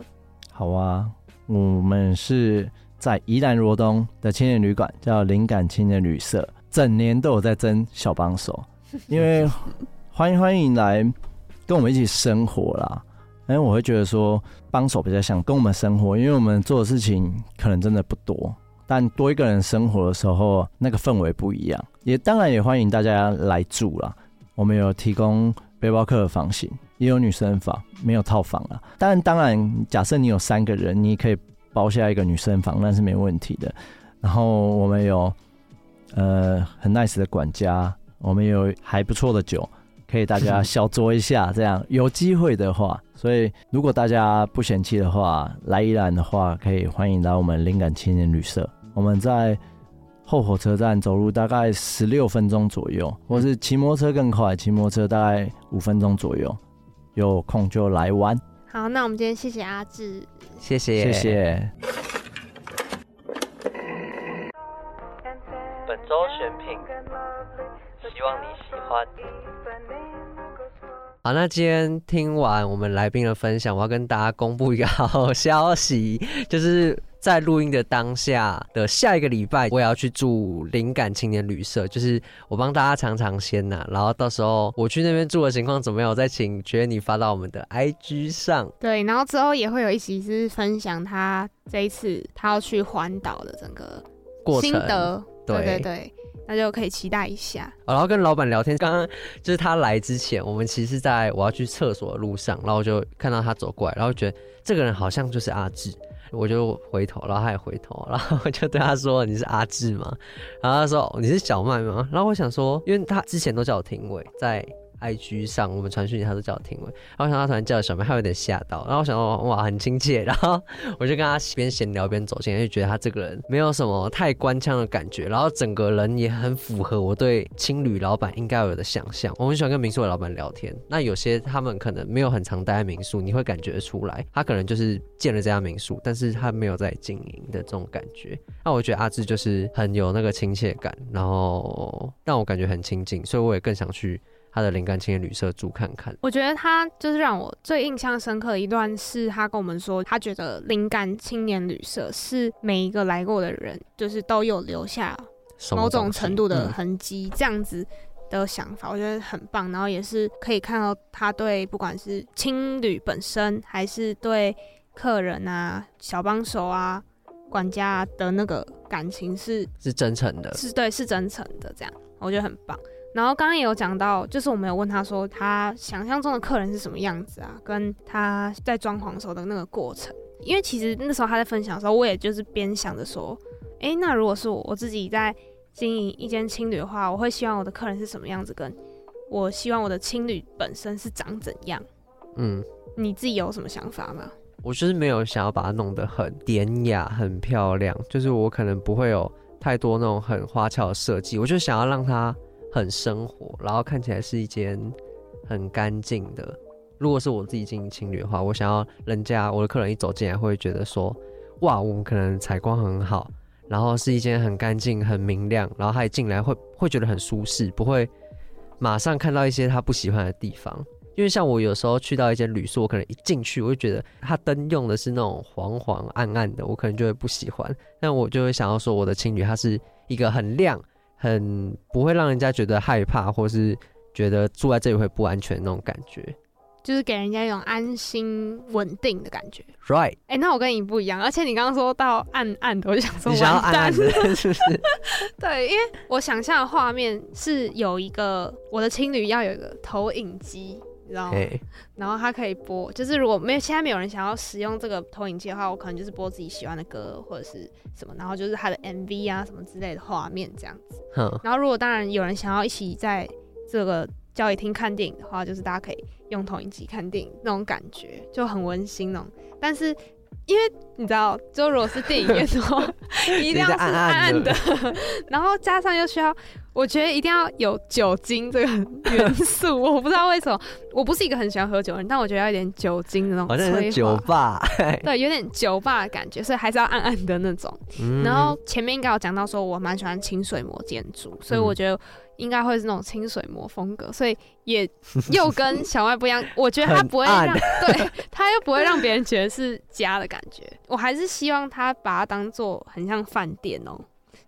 [SPEAKER 3] 好啊，我们是在宜兰罗东的青年旅馆，叫灵感青年旅社，整年都有在争小帮手，因为欢迎欢迎来跟我们一起生活啦。因为我会觉得说帮手比较想跟我们生活，因为我们做的事情可能真的不多。但多一个人生活的时候，那个氛围不一样。也当然也欢迎大家来住啦。我们有提供背包客的房型，也有女生房，没有套房啦。但当然，假设你有三个人，你可以包下一个女生房，那是没问题的。然后我们有呃很 nice 的管家，我们有还不错的酒，可以大家 小酌一下。这样有机会的话，所以如果大家不嫌弃的话，来宜兰的话，可以欢迎来我们灵感青年旅社。我们在后火车站走路大概十六分钟左右，或是骑摩托车更快，骑摩托车大概五分钟左右。有空就来玩。
[SPEAKER 1] 好，那我们今天谢谢阿志，
[SPEAKER 2] 谢谢谢谢。选品，希望你喜欢。好，那今天听完我们来宾的分享，我要跟大家公布一个好消息，就是。在录音的当下的下一个礼拜，我也要去住灵感青年旅社，就是我帮大家尝尝鲜呐。然后到时候我去那边住的情况怎么样，我再请 Jenny 发到我们的 IG 上。
[SPEAKER 1] 对，然后之后也会有一集是分享他这一次他要去环岛的整个心得。对对对，那就可以期待一下。
[SPEAKER 2] 然后跟老板聊天，刚刚就是他来之前，我们其实在我要去厕所的路上，然后就看到他走过来，然后觉得这个人好像就是阿志。我就回头，然后他也回头，然后我就对他说：“你是阿志吗？”然后他说：“你是小麦吗？”然后我想说，因为他之前都叫我廷伟，在。IG 上我们传讯息，他都叫我廷伟，然后我想他突然叫小妹，他有点吓到，然后我想说哇很亲切，然后我就跟他边闲聊边走进来，就觉得他这个人没有什么太官腔的感觉，然后整个人也很符合我对青旅老板应该有的想象。我很喜欢跟民宿的老板聊天，那有些他们可能没有很常待在民宿，你会感觉出来，他可能就是建了这家民宿，但是他没有在经营的这种感觉。那我觉得阿志就是很有那个亲切感，然后让我感觉很亲近，所以我也更想去。他的灵感青年旅社住看看，
[SPEAKER 1] 我觉得他就是让我最印象深刻的一段，是他跟我们说，他觉得灵感青年旅社是每一个来过的人，就是都有留下某种程度的痕迹，这样子的想法，我觉得很棒。然后也是可以看到他对不管是青旅本身，还是对客人啊、小帮手啊、管家的那个感情是
[SPEAKER 2] 是真诚的，
[SPEAKER 1] 是对，是真诚的，这样我觉得很棒。然后刚刚也有讲到，就是我们有问他说，他想象中的客人是什么样子啊？跟他在装潢时候的那个过程。因为其实那时候他在分享的时候，我也就是边想着说，哎，那如果是我我自己在经营一间青旅的话，我会希望我的客人是什么样子？跟我希望我的青旅本身是长怎样？嗯，你自己有什么想法吗？
[SPEAKER 2] 我就是没有想要把它弄得很典雅、很漂亮，就是我可能不会有太多那种很花俏的设计，我就想要让它。很生活，然后看起来是一间很干净的。如果是我自己经营情侣的话，我想要人家我的客人一走进来，会觉得说，哇，我们可能采光很好，然后是一间很干净、很明亮，然后他一进来会会觉得很舒适，不会马上看到一些他不喜欢的地方。因为像我有时候去到一间旅宿，我可能一进去，我就觉得他灯用的是那种黄黄暗暗的，我可能就会不喜欢。但我就会想要说，我的青旅它是一个很亮。很不会让人家觉得害怕，或是觉得住在这里会不安全那种感觉，
[SPEAKER 1] 就是给人家一种安心稳定的感觉。
[SPEAKER 2] Right？
[SPEAKER 1] 哎、欸，那我跟你不一样，而且你刚刚说到暗暗的，我就想说，
[SPEAKER 2] 你想要暗暗的，是不是？
[SPEAKER 1] 对，因为我想象的画面是有一个我的情侣要有一个投影机。然后.然后它可以播，就是如果没有现在没有人想要使用这个投影机的话，我可能就是播自己喜欢的歌或者是什么，然后就是它的 MV 啊什么之类的画面这样子。然后如果当然有人想要一起在这个交易厅看电影的话，就是大家可以用投影机看电影，那种感觉就很温馨那种。但是因为你知道，就如果是电影院的话，一定要是暗暗的，然后加上又需要。我觉得一定要有酒精这个元素，我不知道为什么，我不是一个很喜欢喝酒的人，但我觉得要有点酒精的那种，好像是
[SPEAKER 2] 酒吧，
[SPEAKER 1] 对，有点酒吧的感觉，所以还是要暗暗的那种。嗯、然后前面应该有讲到说，我蛮喜欢清水模建筑，所以我觉得应该会是那种清水模风格，所以也又跟小外不一样。我觉得它不会让，
[SPEAKER 2] 暗
[SPEAKER 1] 对，它又不会让别人觉得是家的感觉。我还是希望它把它当做很像饭店哦。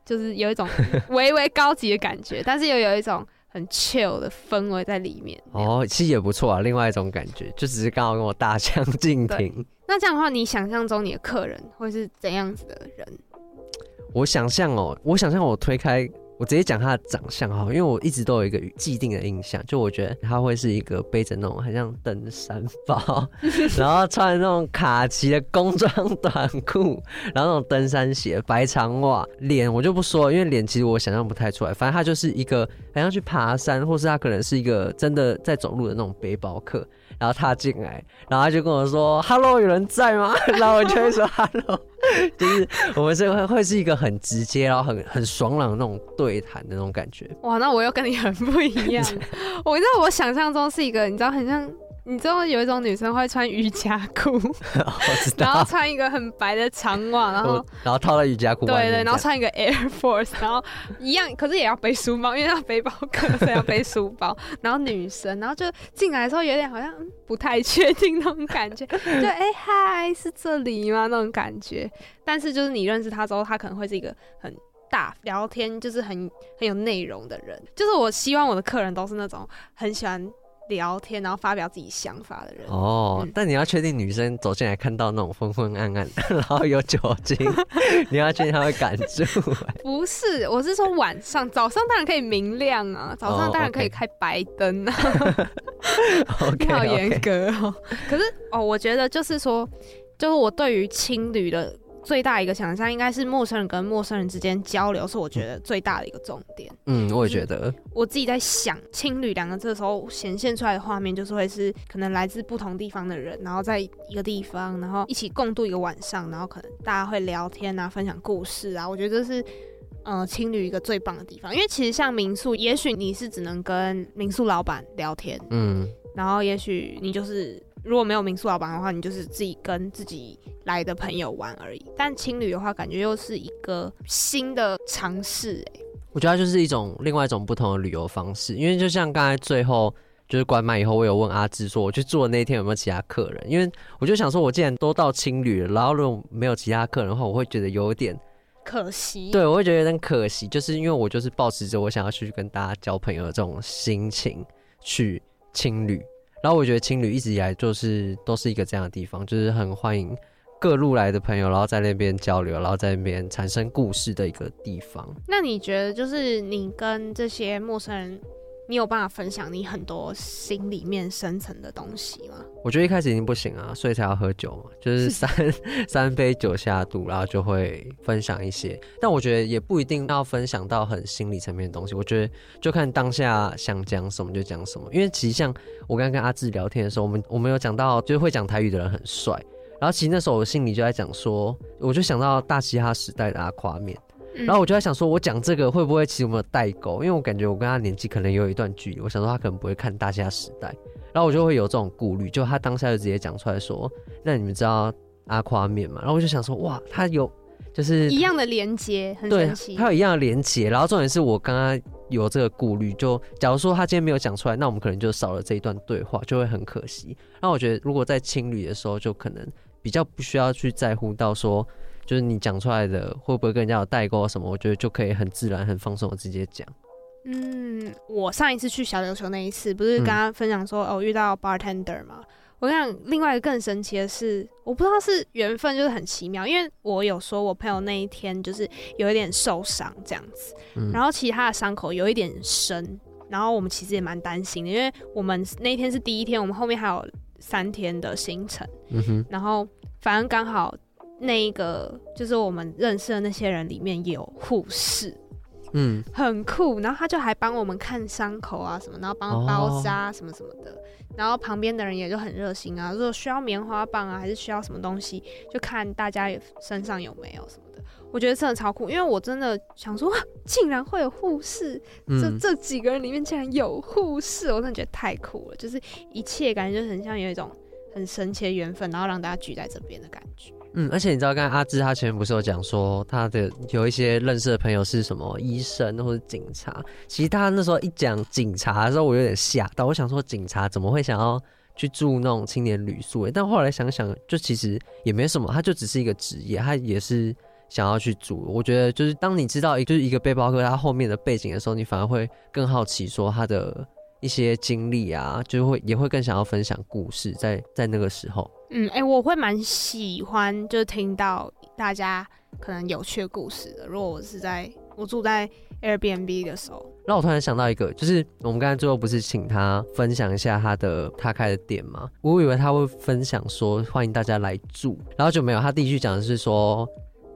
[SPEAKER 1] 就是有一种 微微高级的感觉，但是又有一种很 chill 的氛围在里面。
[SPEAKER 2] 哦，其实也不错啊，另外一种感觉，就只是刚好跟我大相径庭。
[SPEAKER 1] 那这样的话，你想象中你的客人会是怎样子的人？
[SPEAKER 2] 我想象哦，我想象我推开。我直接讲他的长相哈，因为我一直都有一个既定的印象，就我觉得他会是一个背着那种很像登山包，然后穿那种卡其的工装短裤，然后那种登山鞋、白长袜，脸我就不说，因为脸其实我想象不太出来，反正他就是一个好像去爬山，或是他可能是一个真的在走路的那种背包客。然后他进来，然后他就跟我说：“Hello，有人在吗？” 然后我就会说：“Hello。”就是我们是会会是一个很直接，然后很很爽朗的那种对谈的那种感觉。
[SPEAKER 1] 哇，那我又跟你很不一样。我知道我想象中是一个，你知道很像。你知道有一种女生会穿瑜伽裤，然后穿一个很白的长袜，然后
[SPEAKER 2] 然后套在瑜伽裤，
[SPEAKER 1] 对，对对，然后穿一个 Air Force，然后一样，可是也要背书包，因为要背包客，所以要背书包。然后女生，然后就进来的时候有点好像不太确定那种感觉，就哎嗨，是这里吗？那种感觉。但是就是你认识他之后，他可能会是一个很大聊天，就是很很有内容的人。就是我希望我的客人都是那种很喜欢。聊天，然后发表自己想法的人
[SPEAKER 2] 哦。嗯、但你要确定女生走进来看到那种昏昏暗暗，然后有酒精，你要确定她会敢住。
[SPEAKER 1] 不是，我是说晚上，早上当然可以明亮啊，早上当然可以开白灯啊。
[SPEAKER 2] Oh, okay.
[SPEAKER 1] 好严格哦。可是哦，我觉得就是说，就是我对于青旅的。最大一个想象应该是陌生人跟陌生人之间交流，是我觉得最大的一个重点。
[SPEAKER 2] 嗯，我也觉得。
[SPEAKER 1] 我自己在想“青旅”两个字的时候，显现出来的画面就是会是可能来自不同地方的人，然后在一个地方，然后一起共度一个晚上，然后可能大家会聊天啊，分享故事啊。我觉得这是呃青旅一个最棒的地方，因为其实像民宿，也许你是只能跟民宿老板聊天，嗯，然后也许你就是。如果没有民宿老板的话，你就是自己跟自己来的朋友玩而已。但青旅的话，感觉又是一个新的尝试。哎，
[SPEAKER 2] 我觉得它就是一种另外一种不同的旅游方式。因为就像刚才最后就是关麦以后，我有问阿志说，我去住的那天有没有其他客人？因为我就想说，我既然都到青旅了，然后如果没有其他客人的话，我会觉得有点
[SPEAKER 1] 可惜。
[SPEAKER 2] 对，我会觉得有点可惜，就是因为我就是抱持着我想要去跟大家交朋友的这种心情去青旅。然后我觉得青旅一直以来就是都是一个这样的地方，就是很欢迎各路来的朋友，然后在那边交流，然后在那边产生故事的一个地方。
[SPEAKER 1] 那你觉得，就是你跟这些陌生人，你有办法分享你很多心里面深层的东西吗？
[SPEAKER 2] 我觉得一开始已经不行啊，所以才要喝酒嘛，就是 三 三杯酒下肚，然后就会分享一些。但我觉得也不一定要分享到很心理层面的东西，我觉得就看当下想讲什么就讲什么。因为其实像我刚刚跟阿志聊天的时候，我们我们有讲到，就是会讲台语的人很帅。然后其实那时候我心里就在讲说，我就想到大嘻哈时代的阿夸面。然后我就在想说，我讲这个会不会其实有没有代沟？因为我感觉我跟他年纪可能有一段距离，我想说他可能不会看《大虾时代》，然后我就会有这种顾虑。就他当下就直接讲出来说：“那你们知道阿夸面吗？”然后我就想说：“哇，他有就是
[SPEAKER 1] 一样的连接，很神奇。”
[SPEAKER 2] 他有一样的连接。然后重点是我刚刚有这个顾虑，就假如说他今天没有讲出来，那我们可能就少了这一段对话，就会很可惜。那我觉得如果在青旅的时候，就可能比较不需要去在乎到说。就是你讲出来的会不会跟人家有代沟什么？我觉得就可以很自然、很放松的直接讲。
[SPEAKER 1] 嗯，我上一次去小琉球那一次，不是跟他分享说、嗯、哦遇到 bartender 吗？我想另外一个更神奇的是，我不知道是缘分，就是很奇妙，因为我有说我朋友那一天就是有一点受伤这样子，嗯、然后其他的伤口有一点深，然后我们其实也蛮担心的，因为我们那一天是第一天，我们后面还有三天的行程，嗯哼，然后反正刚好那一个就是我们认识的那些人里面有护士。嗯，很酷，然后他就还帮我们看伤口啊什么，然后帮包扎什么什么的，哦、然后旁边的人也就很热心啊，如果需要棉花棒啊，还是需要什么东西，就看大家身上有没有什么的。我觉得真的超酷，因为我真的想说，竟然会有护士，嗯、这这几个人里面竟然有护士，我真的觉得太酷了，就是一切感觉就很像有一种很神奇的缘分，然后让大家聚在这边的感觉。
[SPEAKER 2] 嗯，而且你知道，刚才阿志他前面不是有讲说，他的有一些认识的朋友是什么医生或者警察。其实他那时候一讲警察的时候，我有点吓到。我想说，警察怎么会想要去住那种青年旅宿？但后来想想，就其实也没什么，他就只是一个职业，他也是想要去住。我觉得，就是当你知道，就是一个背包客他后面的背景的时候，你反而会更好奇，说他的一些经历啊，就会也会更想要分享故事，在在那个时候。
[SPEAKER 1] 嗯，哎、欸，我会蛮喜欢，就是听到大家可能有趣的故事的。如果我是在我住在 Airbnb 的时候，
[SPEAKER 2] 那我突然想到一个，就是我们刚才最后不是请他分享一下他的他开的店吗？我以为他会分享说欢迎大家来住，然后就没有。他第一句讲的是说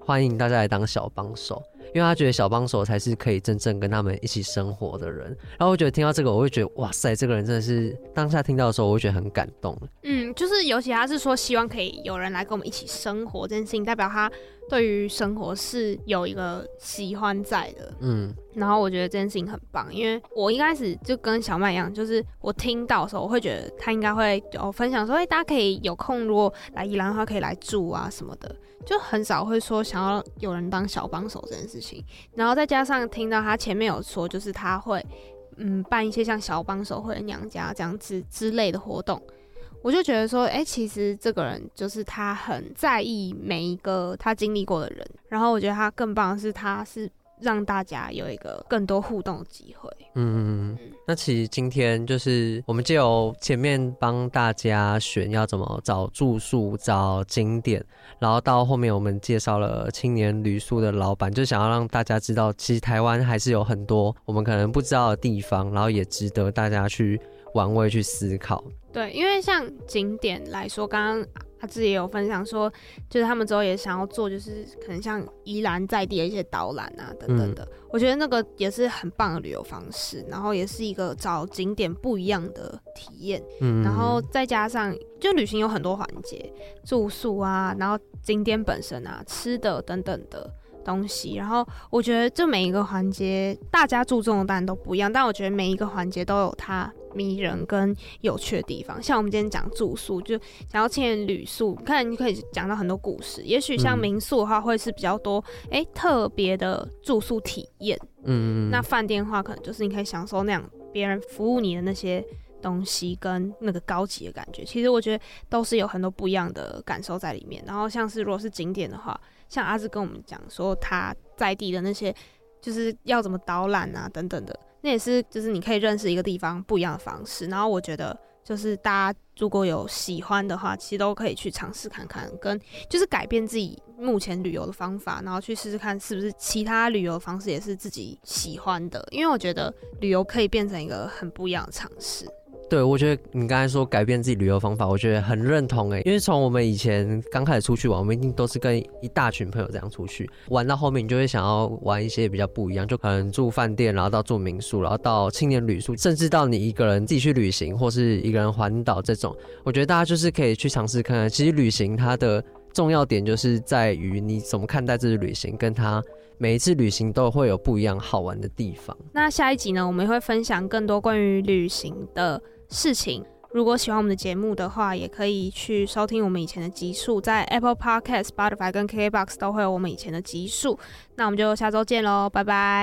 [SPEAKER 2] 欢迎大家来当小帮手。因为他觉得小帮手才是可以真正跟他们一起生活的人，然后我觉得听到这个，我会觉得哇塞，这个人真的是当下听到的时候，我会觉得很感动。
[SPEAKER 1] 嗯，就是尤其他是说希望可以有人来跟我们一起生活这件事情，代表他对于生活是有一个喜欢在的。嗯，然后我觉得这件事情很棒，因为我一开始就跟小麦一样，就是我听到的时候，我会觉得他应该会有分享说，哎，大家可以有空如果来宜兰的话，可以来住啊什么的。就很少会说想要有人当小帮手这件事情，然后再加上听到他前面有说，就是他会嗯办一些像小帮手或者娘家这样子之类的活动，我就觉得说，哎、欸，其实这个人就是他很在意每一个他经历过的人，然后我觉得他更棒的是他是。让大家有一个更多互动的机会。
[SPEAKER 2] 嗯，那其实今天就是我们就由前面帮大家选要怎么找住宿、找景点，然后到后面我们介绍了青年旅宿的老板，就想要让大家知道，其实台湾还是有很多我们可能不知道的地方，然后也值得大家去玩味、去思考。
[SPEAKER 1] 对，因为像景点来说，刚刚。他自己也有分享说，就是他们之后也想要做，就是可能像宜兰在地的一些导览啊等等的。嗯、我觉得那个也是很棒的旅游方式，然后也是一个找景点不一样的体验。嗯，然后再加上就旅行有很多环节，住宿啊，然后景点本身啊，吃的等等的。东西，然后我觉得这每一个环节，大家注重的当然都不一样，但我觉得每一个环节都有它迷人跟有趣的地方。像我们今天讲住宿，就想要青年旅宿，看你可以讲到很多故事。也许像民宿的话，会是比较多哎、嗯、特别的住宿体验。嗯，那饭店的话，可能就是你可以享受那样别人服务你的那些东西跟那个高级的感觉。其实我觉得都是有很多不一样的感受在里面。然后像是如果是景点的话。像阿志跟我们讲说，他在地的那些就是要怎么导览啊等等的，那也是就是你可以认识一个地方不一样的方式。然后我觉得就是大家如果有喜欢的话，其实都可以去尝试看看，跟就是改变自己目前旅游的方法，然后去试试看是不是其他旅游方式也是自己喜欢的。因为我觉得旅游可以变成一个很不一样的尝试。
[SPEAKER 2] 对，我觉得你刚才说改变自己旅游方法，我觉得很认同诶。因为从我们以前刚开始出去玩，我们一定都是跟一大群朋友这样出去玩，到后面你就会想要玩一些比较不一样，就可能住饭店，然后到住民宿，然后到青年旅宿，甚至到你一个人自己去旅行，或是一个人环岛这种。我觉得大家就是可以去尝试看看，其实旅行它的重要点就是在于你怎么看待这次旅行，跟它每一次旅行都会有不一样好玩的地方。
[SPEAKER 1] 那下一集呢，我们会分享更多关于旅行的事情，如果喜欢我们的节目的话，也可以去收听我们以前的集数，在 Apple Podcast、Spotify 跟 KKBox 都会有我们以前的集数。那我们就下周见喽，拜拜。